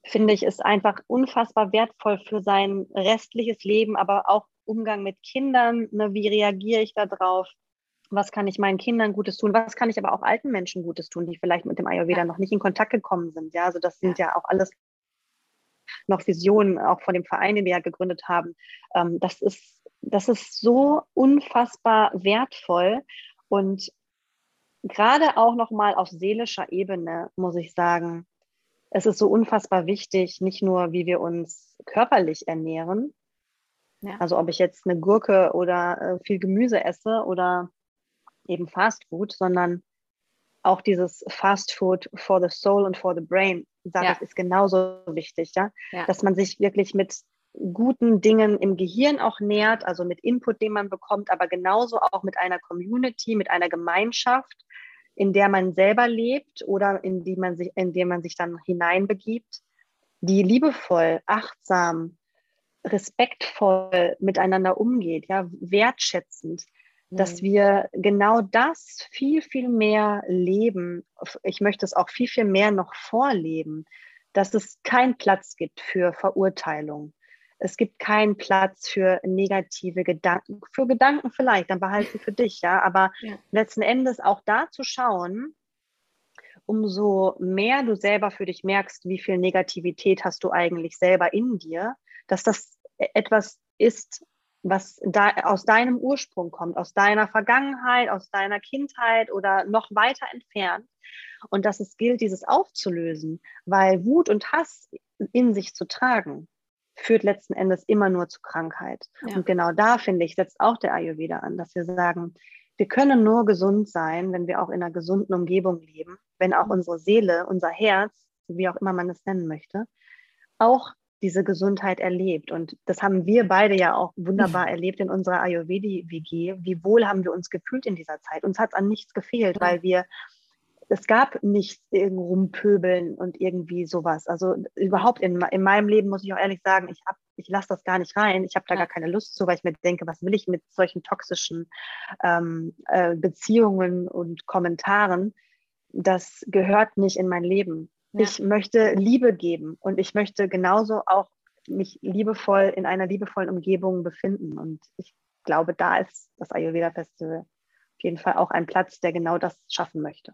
finde ich, ist einfach unfassbar wertvoll für sein restliches Leben, aber auch Umgang mit Kindern. Ne, wie reagiere ich darauf? Was kann ich meinen Kindern Gutes tun, was kann ich aber auch alten Menschen Gutes tun, die vielleicht mit dem Ayurveda noch nicht in Kontakt gekommen sind. Ja, also das sind ja, ja auch alles noch Visionen, auch von dem Verein, den wir ja gegründet haben. Ähm, das ist, das ist so unfassbar wertvoll und gerade auch nochmal auf seelischer Ebene muss ich sagen, es ist so unfassbar wichtig, nicht nur, wie wir uns körperlich ernähren, ja. also ob ich jetzt eine Gurke oder äh, viel Gemüse esse oder eben Fast Food, sondern auch dieses Fast Food for the Soul und for the Brain, sage ja. ich, ist genauso wichtig, ja? ja? Dass man sich wirklich mit guten Dingen im Gehirn auch nährt, also mit Input, den man bekommt, aber genauso auch mit einer Community, mit einer Gemeinschaft, in der man selber lebt oder in die man sich, in der man sich dann hineinbegibt, die liebevoll, achtsam, respektvoll miteinander umgeht, ja, wertschätzend, dass mhm. wir genau das viel, viel mehr leben. Ich möchte es auch viel, viel mehr noch vorleben, dass es keinen Platz gibt für Verurteilung. Es gibt keinen Platz für negative Gedanken, für Gedanken vielleicht, dann behalte für dich, ja. Aber [LAUGHS] ja. letzten Endes auch da zu schauen, umso mehr du selber für dich merkst, wie viel Negativität hast du eigentlich selber in dir, dass das e-, etwas ist, was da aus deinem Ursprung kommt, aus deiner Vergangenheit, aus deiner Kindheit oder noch weiter entfernt. Und dass es gilt, dieses aufzulösen, weil Wut und Hass in sich zu tragen, führt letzten Endes immer nur zu Krankheit. Ja. Und genau da, finde ich, setzt auch der Ayurveda an, dass wir sagen, wir können nur gesund sein, wenn wir auch in einer gesunden Umgebung leben, wenn auch mhm. unsere Seele, unser Herz, wie auch immer man es nennen möchte, auch diese Gesundheit erlebt. Und das haben wir beide ja auch wunderbar erlebt in unserer Ayurvedi-WG. Wie wohl haben wir uns gefühlt in dieser Zeit? Uns hat es an nichts gefehlt, weil wir, es gab nichts irgendwo rumpöbeln und irgendwie sowas. Also überhaupt in, in meinem Leben muss ich auch ehrlich sagen, ich habe ich lasse das gar nicht rein. Ich habe da ja. gar keine Lust zu, weil ich mir denke, was will ich mit solchen toxischen ähm, äh, Beziehungen und Kommentaren? Das gehört nicht in mein Leben. Ja. Ich möchte Liebe geben und ich möchte genauso auch mich liebevoll in einer liebevollen Umgebung befinden. Und ich glaube, da ist das Ayurveda Festival auf jeden Fall auch ein Platz, der genau das schaffen möchte.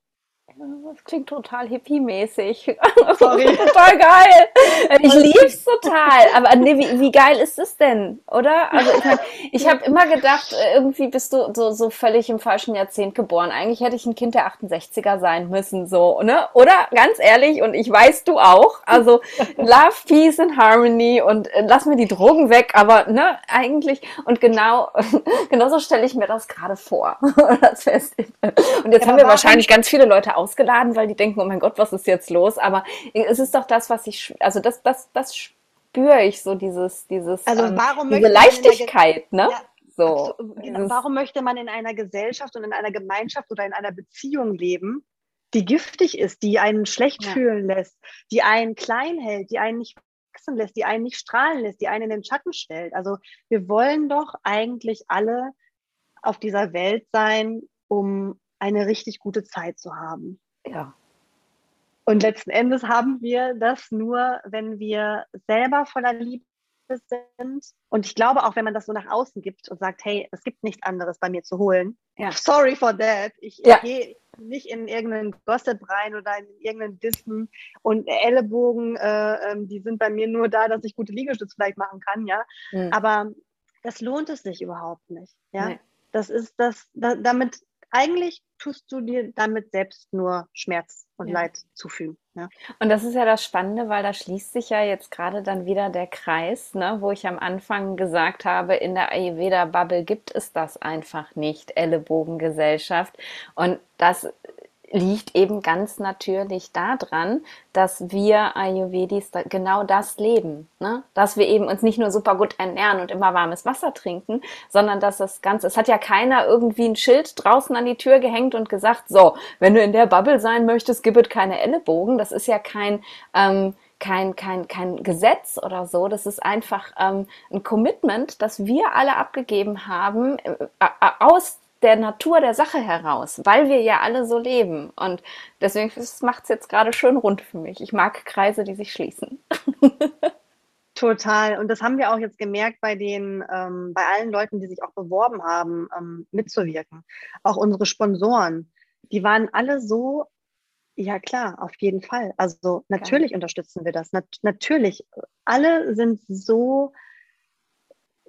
Das klingt total hippie-mäßig. [LAUGHS] total geil. [LAUGHS] Ich lieb's total. Aber nee, wie, wie geil ist es denn, oder? Also ich meine, ich habe immer gedacht, äh, irgendwie bist du so, so völlig im falschen Jahrzehnt geboren. Eigentlich hätte ich ein Kind der 68er sein müssen, so, ne? Oder? Ganz ehrlich, und ich weiß du auch. Also Love, Peace and Harmony und äh, lass mir die Drogen weg, aber ne, eigentlich, und genau, [LAUGHS] genauso stelle ich mir das gerade vor. Und jetzt ja, haben wir wahrscheinlich ganz viele Leute ausgeladen, weil die denken, oh mein Gott, was ist jetzt los? Aber es ist doch das, was ich, also das, das, das spüre ich so, dieses, dieses, also ähm, warum diese Leichtigkeit, ne? Ja. So, genau. Warum möchte man in einer Gesellschaft und in einer Gemeinschaft oder in einer Beziehung leben, die giftig ist, die einen schlecht ja. fühlen lässt, die einen klein hält, die einen nicht wachsen lässt, die einen nicht strahlen lässt, die einen in den Schatten stellt? Also wir wollen doch eigentlich alle auf dieser Welt sein, um eine richtig gute Zeit zu haben. Ja. Und letzten Endes haben wir das nur, wenn wir selber voller Liebe sind. Und ich glaube auch, wenn man das so nach außen gibt und sagt, hey, es gibt nichts anderes bei mir zu holen. Ja. Sorry for that. Ich ja. gehe nicht in irgendeinen Gossip rein oder in irgendeinen Dissen und Ellenbogen, äh, ähm, die sind bei mir nur da, dass ich gute Liegestütze vielleicht machen kann, ja. Mhm. Aber das lohnt es sich überhaupt nicht, ja. Nee. Das ist das, da, damit eigentlich tust du dir damit selbst nur Schmerz und ja. Leid zufügen. Ja. Und das ist ja das Spannende, weil da schließt sich ja jetzt gerade dann wieder der Kreis, ne, wo ich am Anfang gesagt habe, in der Ayurveda-Bubble gibt es das einfach nicht, Ellenbogengesellschaft. Und das liegt eben ganz natürlich daran, dass wir Ayurvedis genau das leben. Ne? Dass wir eben uns nicht nur super gut ernähren und immer warmes Wasser trinken, sondern dass das Ganze, es hat ja keiner irgendwie ein Schild draußen an die Tür gehängt und gesagt, so, wenn du in der Bubble sein möchtest, gib es keine Ellenbogen. Das ist ja kein, ähm, kein, kein, kein Gesetz oder so. Das ist einfach ähm, ein Commitment, das wir alle abgegeben haben äh, aus der Natur der Sache heraus, weil wir ja alle so leben. Und deswegen macht es jetzt gerade schön rund für mich. Ich mag Kreise, die sich schließen. [LAUGHS] Total. Und das haben wir auch jetzt gemerkt bei den, ähm, bei allen Leuten, die sich auch beworben haben, ähm, mitzuwirken. Auch unsere Sponsoren, die waren alle so, ja klar, auf jeden Fall. Also natürlich okay. unterstützen wir das. Nat natürlich. Alle sind so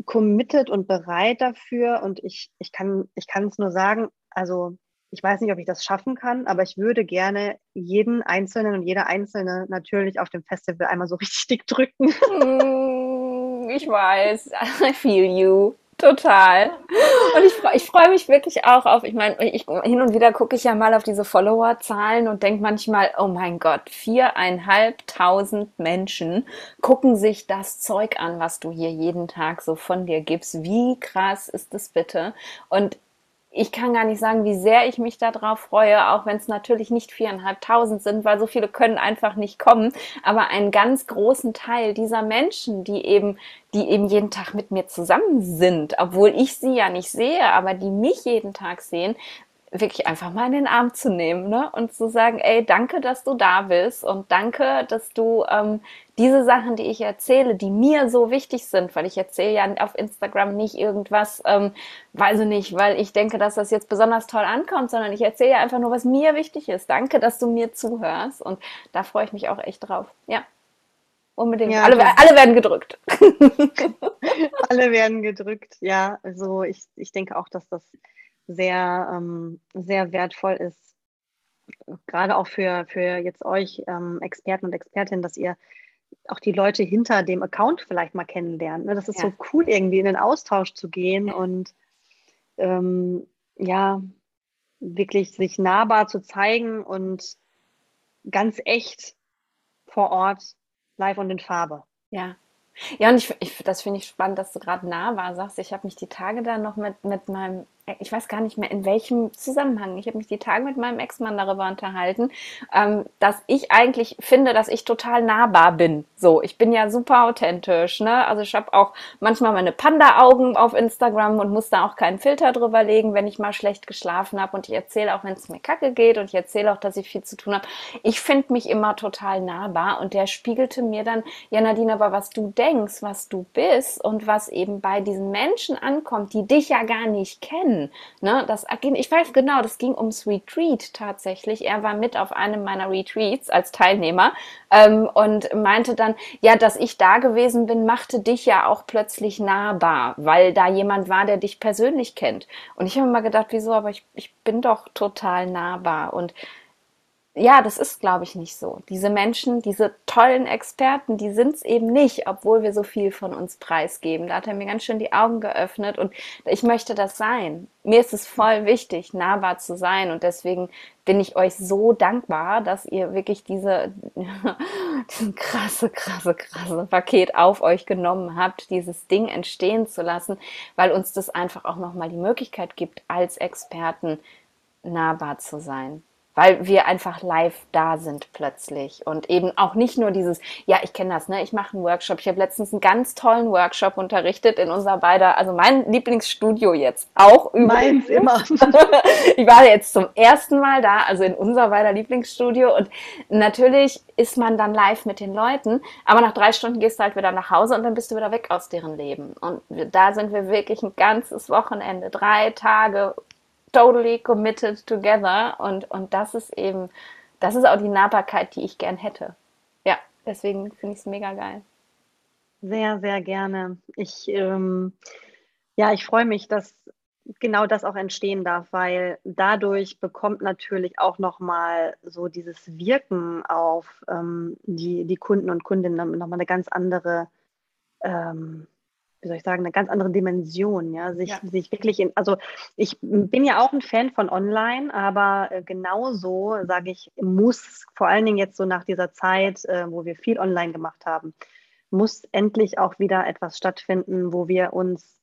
committed und bereit dafür. Und ich, ich kann ich kann es nur sagen, also ich weiß nicht, ob ich das schaffen kann, aber ich würde gerne jeden Einzelnen und jeder Einzelne natürlich auf dem Festival einmal so [LAUGHS] richtig dick drücken. Mm, ich weiß, I feel you. Total. Und ich, ich freue mich wirklich auch auf, ich meine, ich, hin und wieder gucke ich ja mal auf diese Follower-Zahlen und denke manchmal, oh mein Gott, viereinhalbtausend Menschen gucken sich das Zeug an, was du hier jeden Tag so von dir gibst. Wie krass ist das bitte? Und ich kann gar nicht sagen, wie sehr ich mich darauf freue, auch wenn es natürlich nicht viereinhalbtausend sind, weil so viele können einfach nicht kommen. Aber einen ganz großen Teil dieser Menschen, die eben, die eben jeden Tag mit mir zusammen sind, obwohl ich sie ja nicht sehe, aber die mich jeden Tag sehen, wirklich einfach mal in den Arm zu nehmen ne? und zu sagen, ey, danke, dass du da bist und danke, dass du ähm, diese Sachen, die ich erzähle, die mir so wichtig sind, weil ich erzähle ja auf Instagram nicht irgendwas, ähm, weiß ich nicht, weil ich denke, dass das jetzt besonders toll ankommt, sondern ich erzähle ja einfach nur, was mir wichtig ist. Danke, dass du mir zuhörst und da freue ich mich auch echt drauf. Ja. Unbedingt. Ja, alle, alle werden gedrückt. [LAUGHS] alle werden gedrückt, ja. Also ich, ich denke auch, dass das sehr, ähm, sehr wertvoll ist, gerade auch für, für jetzt euch ähm, Experten und Expertinnen, dass ihr auch die Leute hinter dem Account vielleicht mal kennenlernt. Ne? Das ist ja. so cool, irgendwie in den Austausch zu gehen ja. und ähm, ja, wirklich sich nahbar zu zeigen und ganz echt vor Ort, live und in Farbe. Ja, ja, und ich, ich das finde ich spannend, dass du gerade nahbar sagst. Ich habe mich die Tage da noch mit, mit meinem ich weiß gar nicht mehr in welchem Zusammenhang. Ich habe mich die Tage mit meinem Ex-Mann darüber unterhalten, ähm, dass ich eigentlich finde, dass ich total nahbar bin. So, ich bin ja super authentisch. Ne? Also ich habe auch manchmal meine Panda-Augen auf Instagram und muss da auch keinen Filter drüber legen, wenn ich mal schlecht geschlafen habe. Und ich erzähle auch, wenn es mir kacke geht und ich erzähle auch, dass ich viel zu tun habe. Ich finde mich immer total nahbar und der spiegelte mir dann, ja Nadine, aber was du denkst, was du bist und was eben bei diesen Menschen ankommt, die dich ja gar nicht kennen, hin. Ne? Das, ich weiß genau, das ging ums Retreat tatsächlich. Er war mit auf einem meiner Retreats als Teilnehmer ähm, und meinte dann, ja, dass ich da gewesen bin, machte dich ja auch plötzlich nahbar, weil da jemand war, der dich persönlich kennt. Und ich habe mir mal gedacht, wieso, aber ich, ich bin doch total nahbar und ja, das ist, glaube ich, nicht so. Diese Menschen, diese tollen Experten, die sind es eben nicht, obwohl wir so viel von uns preisgeben. Da hat er mir ganz schön die Augen geöffnet und ich möchte das sein. Mir ist es voll wichtig, nahbar zu sein und deswegen bin ich euch so dankbar, dass ihr wirklich diese, [LAUGHS] krasse, krasse, krasse Paket auf euch genommen habt, dieses Ding entstehen zu lassen, weil uns das einfach auch nochmal die Möglichkeit gibt, als Experten nahbar zu sein weil wir einfach live da sind plötzlich und eben auch nicht nur dieses, ja, ich kenne das, ne, ich mache einen Workshop. Ich habe letztens einen ganz tollen Workshop unterrichtet in unser beider, also mein Lieblingsstudio jetzt auch Meins immer. [LAUGHS] ich war jetzt zum ersten Mal da, also in unser beider Lieblingsstudio und natürlich ist man dann live mit den Leuten, aber nach drei Stunden gehst du halt wieder nach Hause und dann bist du wieder weg aus deren Leben. Und da sind wir wirklich ein ganzes Wochenende, drei Tage totally committed together und, und das ist eben, das ist auch die Nahbarkeit, die ich gern hätte. Ja, deswegen finde ich es mega geil. Sehr, sehr gerne. Ich, ähm, ja, ich freue mich, dass genau das auch entstehen darf, weil dadurch bekommt natürlich auch nochmal so dieses Wirken auf ähm, die, die Kunden und Kundinnen nochmal eine ganz andere ähm, wie soll ich sagen, eine ganz andere Dimension, ja, sich, ja. sich wirklich in, also ich bin ja auch ein Fan von online, aber äh, genauso, sage ich, muss vor allen Dingen jetzt so nach dieser Zeit, äh, wo wir viel online gemacht haben, muss endlich auch wieder etwas stattfinden, wo wir uns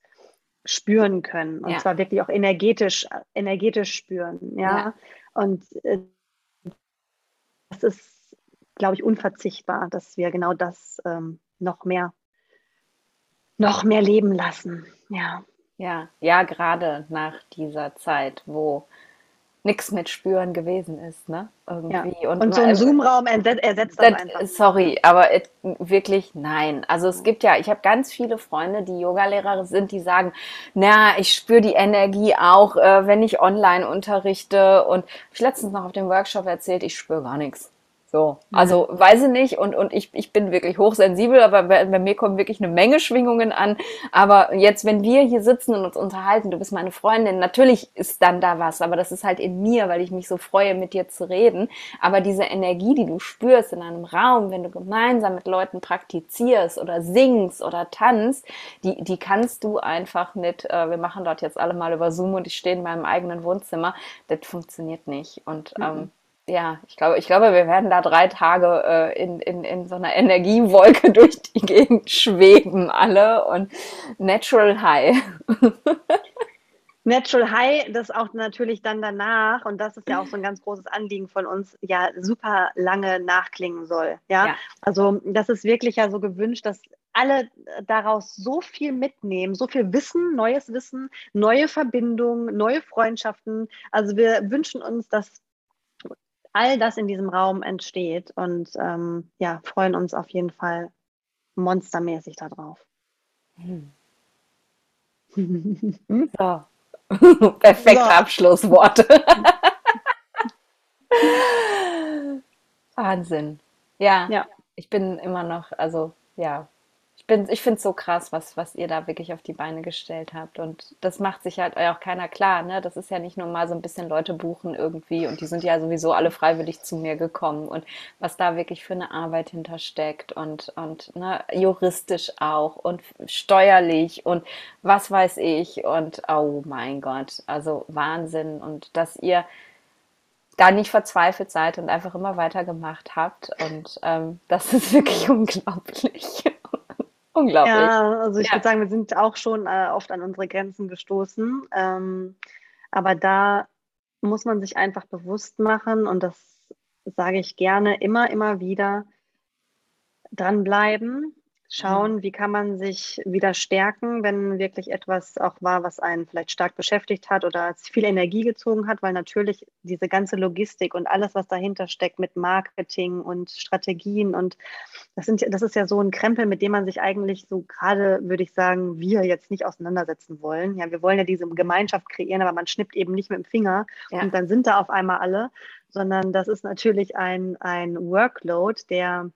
spüren können und ja. zwar wirklich auch energetisch, energetisch spüren, ja, ja. und äh, das ist, glaube ich, unverzichtbar, dass wir genau das ähm, noch mehr noch mehr leben lassen. Ja. Ja, ja, gerade nach dieser Zeit, wo nichts mit Spüren gewesen ist, ne? Irgendwie. Ja. Und, und so ein Zoom-Raum ersetzt, das einfach. Sorry, aber it, wirklich nein. Also es gibt ja, ich habe ganz viele Freunde, die Yogalehrer sind, die sagen, na, ich spüre die Energie auch, äh, wenn ich online unterrichte. Und ich letztens noch auf dem Workshop erzählt, ich spüre gar nichts. So, also weiß ich nicht und, und ich, ich bin wirklich hochsensibel, aber bei, bei, mir kommen wirklich eine Menge Schwingungen an. Aber jetzt, wenn wir hier sitzen und uns unterhalten, du bist meine Freundin, natürlich ist dann da was, aber das ist halt in mir, weil ich mich so freue, mit dir zu reden. Aber diese Energie, die du spürst in einem Raum, wenn du gemeinsam mit Leuten praktizierst oder singst oder tanzt, die, die kannst du einfach mit, äh, wir machen dort jetzt alle mal über Zoom und ich stehe in meinem eigenen Wohnzimmer, das funktioniert nicht. Und mhm. ähm, ja, ich glaube, ich glaube, wir werden da drei Tage äh, in, in, in so einer Energiewolke [LAUGHS] durch die Gegend schweben, alle und Natural High. Natural High, das auch natürlich dann danach, und das ist ja auch so ein ganz großes Anliegen von uns, ja, super lange nachklingen soll. Ja, ja. also das ist wirklich ja so gewünscht, dass alle daraus so viel mitnehmen, so viel Wissen, neues Wissen, neue Verbindungen, neue Freundschaften. Also wir wünschen uns, dass all das in diesem Raum entsteht und ähm, ja, freuen uns auf jeden Fall monstermäßig darauf. Hm. [LAUGHS] So. [LAUGHS] Perfekte so. Abschlussworte. [LAUGHS] Wahnsinn. Ja, ja, ich bin immer noch, also ja, bin, ich finde es so krass, was, was ihr da wirklich auf die Beine gestellt habt. Und das macht sich halt auch keiner klar. Ne? Das ist ja nicht nur mal so ein bisschen Leute buchen irgendwie und die sind ja sowieso alle freiwillig zu mir gekommen. Und was da wirklich für eine Arbeit hintersteckt und, und ne, juristisch auch und steuerlich und was weiß ich. Und oh mein Gott, also Wahnsinn. Und dass ihr da nicht verzweifelt seid und einfach immer weitergemacht habt. Und ähm, das ist wirklich [LAUGHS] unglaublich. Unglaublich. Ja, also ich ja. würde sagen, wir sind auch schon äh, oft an unsere Grenzen gestoßen. Ähm, aber da muss man sich einfach bewusst machen, und das sage ich gerne immer, immer wieder, dranbleiben, schauen, wie kann man sich wieder stärken, wenn wirklich etwas auch war, was einen vielleicht stark beschäftigt hat oder viel Energie gezogen hat, weil natürlich diese ganze Logistik und alles, was dahinter steckt mit Marketing und Strategien und das sind das ist ja so ein Krempel, mit dem man sich eigentlich so gerade, würde ich sagen, wir jetzt nicht auseinandersetzen wollen. Ja, wir wollen ja diese Gemeinschaft kreieren, aber man schnippt eben nicht mit dem Finger ja. und dann sind da auf einmal alle, sondern das ist natürlich ein, ein Workload, der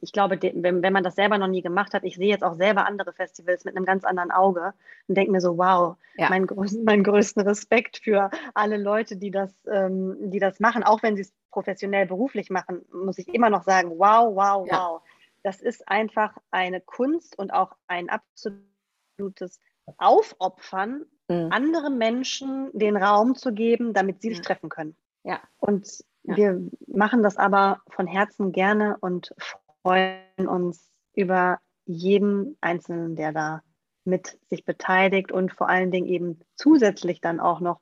ich glaube, wenn, wenn man das selber noch nie gemacht hat, ich sehe jetzt auch selber andere Festivals mit einem ganz anderen Auge und denke mir so, wow, ja. mein, mein größten Respekt für alle Leute, die das, ähm, die das machen, auch wenn sie es professionell beruflich machen, muss ich immer noch sagen, wow, wow, ja. wow. Das ist einfach eine Kunst und auch ein absolutes Aufopfern, mhm. anderen Menschen den Raum zu geben, damit sie ja. sich treffen können. Ja. Und ja. wir machen das aber von Herzen gerne und freuen uns über jeden Einzelnen, der da mit sich beteiligt und vor allen Dingen eben zusätzlich dann auch noch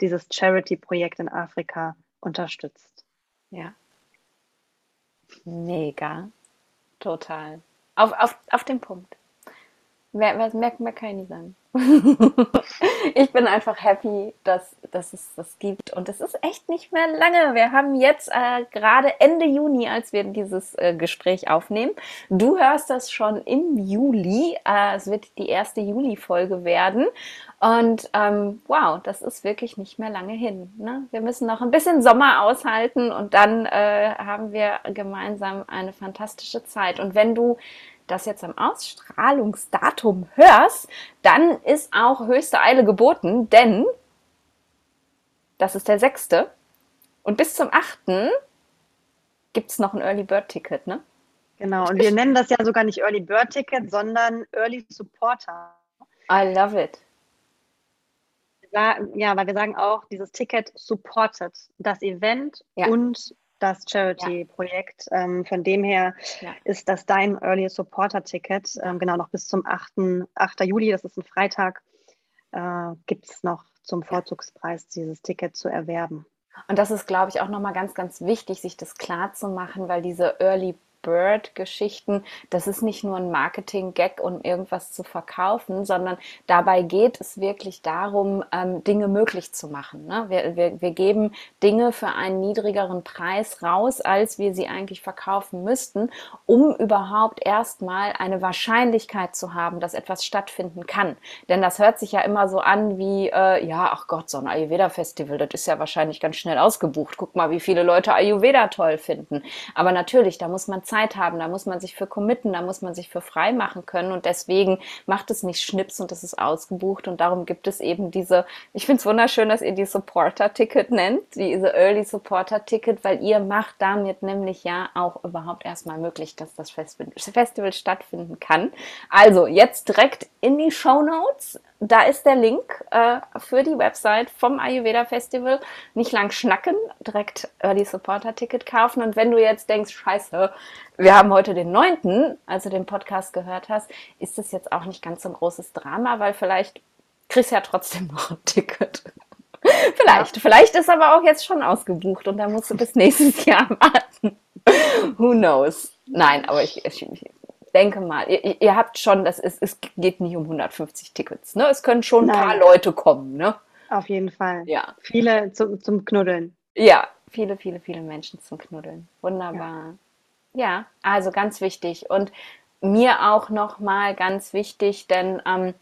dieses Charity-Projekt in Afrika unterstützt. Ja. Mega. Total. Auf, auf, auf den Punkt. Mehr, mehr, mehr kann ich nicht sagen. [LAUGHS] ich bin einfach happy, dass, dass es das gibt. Und es ist echt nicht mehr lange. Wir haben jetzt äh, gerade Ende Juni, als wir dieses äh, Gespräch aufnehmen. Du hörst das schon im Juli. Äh, es wird die erste Juli-Folge werden. Und ähm, wow, das ist wirklich nicht mehr lange hin. Ne? Wir müssen noch ein bisschen Sommer aushalten und dann äh, haben wir gemeinsam eine fantastische Zeit. Und wenn du das jetzt am Ausstrahlungsdatum hörst, dann ist auch höchste Eile geboten, denn das ist der sechste. Und bis zum achten gibt es noch ein Early Bird Ticket, ne? Genau, und wir nennen das ja sogar nicht Early Bird Ticket, sondern Early Supporter. I love it. Ja, weil wir sagen auch, dieses Ticket supportet das Event ja. und das Charity-Projekt. Ja. Ähm, von dem her ja. ist das dein Early Supporter-Ticket, ähm, genau noch bis zum 8. 8. Juli, das ist ein Freitag, äh, gibt es noch zum Vorzugspreis dieses Ticket zu erwerben. Und das ist, glaube ich, auch nochmal ganz, ganz wichtig, sich das klar zu machen, weil diese Early Bird-Geschichten, das ist nicht nur ein Marketing-Gag, um irgendwas zu verkaufen, sondern dabei geht es wirklich darum, ähm, Dinge möglich zu machen. Ne? Wir, wir, wir geben Dinge für einen niedrigeren Preis raus, als wir sie eigentlich verkaufen müssten, um überhaupt erstmal eine Wahrscheinlichkeit zu haben, dass etwas stattfinden kann. Denn das hört sich ja immer so an wie, äh, ja, ach Gott, so ein Ayurveda-Festival, das ist ja wahrscheinlich ganz schnell ausgebucht. Guck mal, wie viele Leute Ayurveda toll finden. Aber natürlich, da muss man Zeit haben, da muss man sich für committen, da muss man sich für frei machen können. Und deswegen macht es nicht Schnips und es ist ausgebucht. Und darum gibt es eben diese, ich finde es wunderschön, dass ihr die Supporter-Ticket nennt, diese Early Supporter-Ticket, weil ihr macht damit nämlich ja auch überhaupt erstmal möglich, dass das Festival stattfinden kann. Also jetzt direkt in die Show Notes da ist der Link äh, für die Website vom Ayurveda Festival. Nicht lang schnacken, direkt Early Supporter Ticket kaufen. Und wenn du jetzt denkst, scheiße, wir haben heute den 9., als du den Podcast gehört hast, ist das jetzt auch nicht ganz so ein großes Drama, weil vielleicht kriegst du ja trotzdem [LAUGHS] noch ein Ticket. vielleicht, ja. vielleicht ist aber auch jetzt schon ausgebucht und da musst du bis [LAUGHS] nächstes Jahr warten. Who knows? Nein, aber ich, ich, denke mal, ihr, ihr habt schon, das ist, es geht nicht um 150 Tickets. Ne? Es können schon ein Nein. paar Leute kommen. Ne? Auf jeden Fall. Ja. Viele zu, zum Knuddeln. Ja, viele, viele, viele Menschen zum Knuddeln. Wunderbar. Ja, ja also ganz wichtig. Und mir auch nochmal ganz wichtig, denn ähm,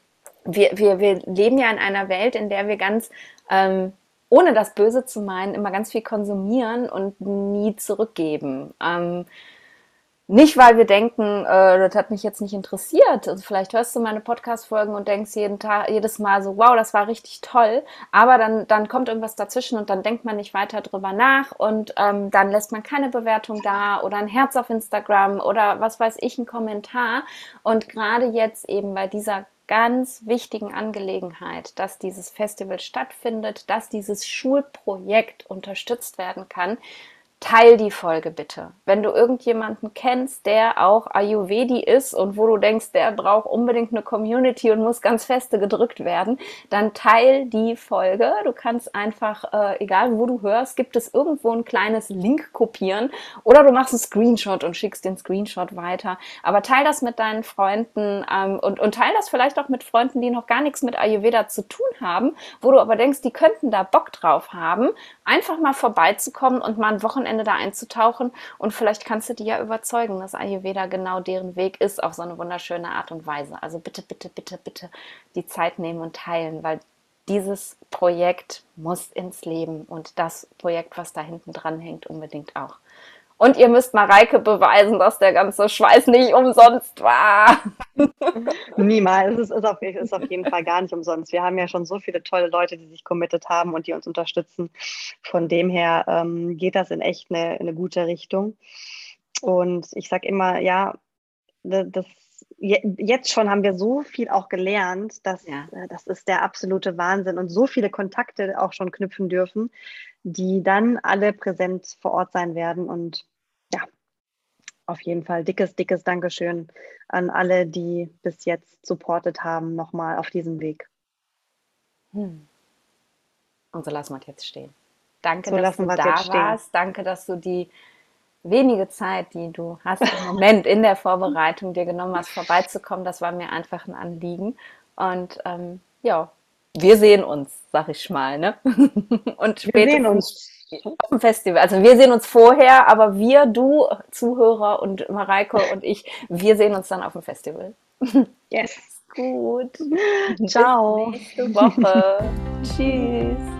wir, wir, wir leben ja in einer Welt, in der wir ganz ähm, ohne das Böse zu meinen, immer ganz viel konsumieren und nie zurückgeben. Ähm, nicht, weil wir denken, äh, das hat mich jetzt nicht interessiert. Also vielleicht hörst du meine Podcast-Folgen und denkst jeden Tag, jedes Mal so, wow, das war richtig toll. Aber dann, dann kommt irgendwas dazwischen und dann denkt man nicht weiter drüber nach und ähm, dann lässt man keine Bewertung da oder ein Herz auf Instagram oder was weiß ich, ein Kommentar. Und gerade jetzt eben bei dieser ganz wichtigen Angelegenheit, dass dieses Festival stattfindet, dass dieses Schulprojekt unterstützt werden kann, teil die Folge bitte. Wenn du irgendjemanden kennst, der auch Ayurvedi ist und wo du denkst, der braucht unbedingt eine Community und muss ganz feste gedrückt werden, dann teil die Folge. Du kannst einfach, äh, egal wo du hörst, gibt es irgendwo ein kleines Link kopieren oder du machst einen Screenshot und schickst den Screenshot weiter. Aber teil das mit deinen Freunden ähm, und, und teil das vielleicht auch mit Freunden, die noch gar nichts mit Ayurveda zu tun haben, wo du aber denkst, die könnten da Bock drauf haben, einfach mal vorbeizukommen und mal ein Wochenende Wochenende da einzutauchen und vielleicht kannst du die ja überzeugen, dass Ayurveda genau deren Weg ist, auf so eine wunderschöne Art und Weise. Also bitte, bitte, bitte, bitte die Zeit nehmen und teilen, weil dieses Projekt muss ins Leben und das Projekt, was da hinten dran hängt, unbedingt auch. Und ihr müsst Mareike beweisen, dass der ganze Schweiß nicht umsonst war. Niemals. Es ist auf, ist auf jeden Fall gar nicht umsonst. Wir haben ja schon so viele tolle Leute, die sich committed haben und die uns unterstützen. Von dem her ähm, geht das in echt eine, eine gute Richtung. Und ich sage immer, ja, das, jetzt schon haben wir so viel auch gelernt, dass ja. Äh, das ist der absolute Wahnsinn und so viele Kontakte auch schon knüpfen dürfen, die dann alle präsent vor Ort sein werden. Und ja, auf jeden Fall dickes, dickes Dankeschön an alle, die bis jetzt supportet haben, nochmal auf diesem Weg. Hm. Und so lassen wir es jetzt stehen. Danke, so dass du da warst. Danke, dass du die wenige Zeit, die du hast im Moment in der Vorbereitung dir genommen hast, vorbeizukommen. Das war mir einfach ein Anliegen. Und ähm, ja, wir sehen uns, sag ich mal, ne? [LAUGHS] Und später wir sehen uns auf dem Festival. Also wir sehen uns vorher, aber wir, du, Zuhörer und Mareike und ich, wir sehen uns dann auf dem Festival. Yes. [LAUGHS] Gut. Ciao. Bis nächste Woche. [LAUGHS] Tschüss.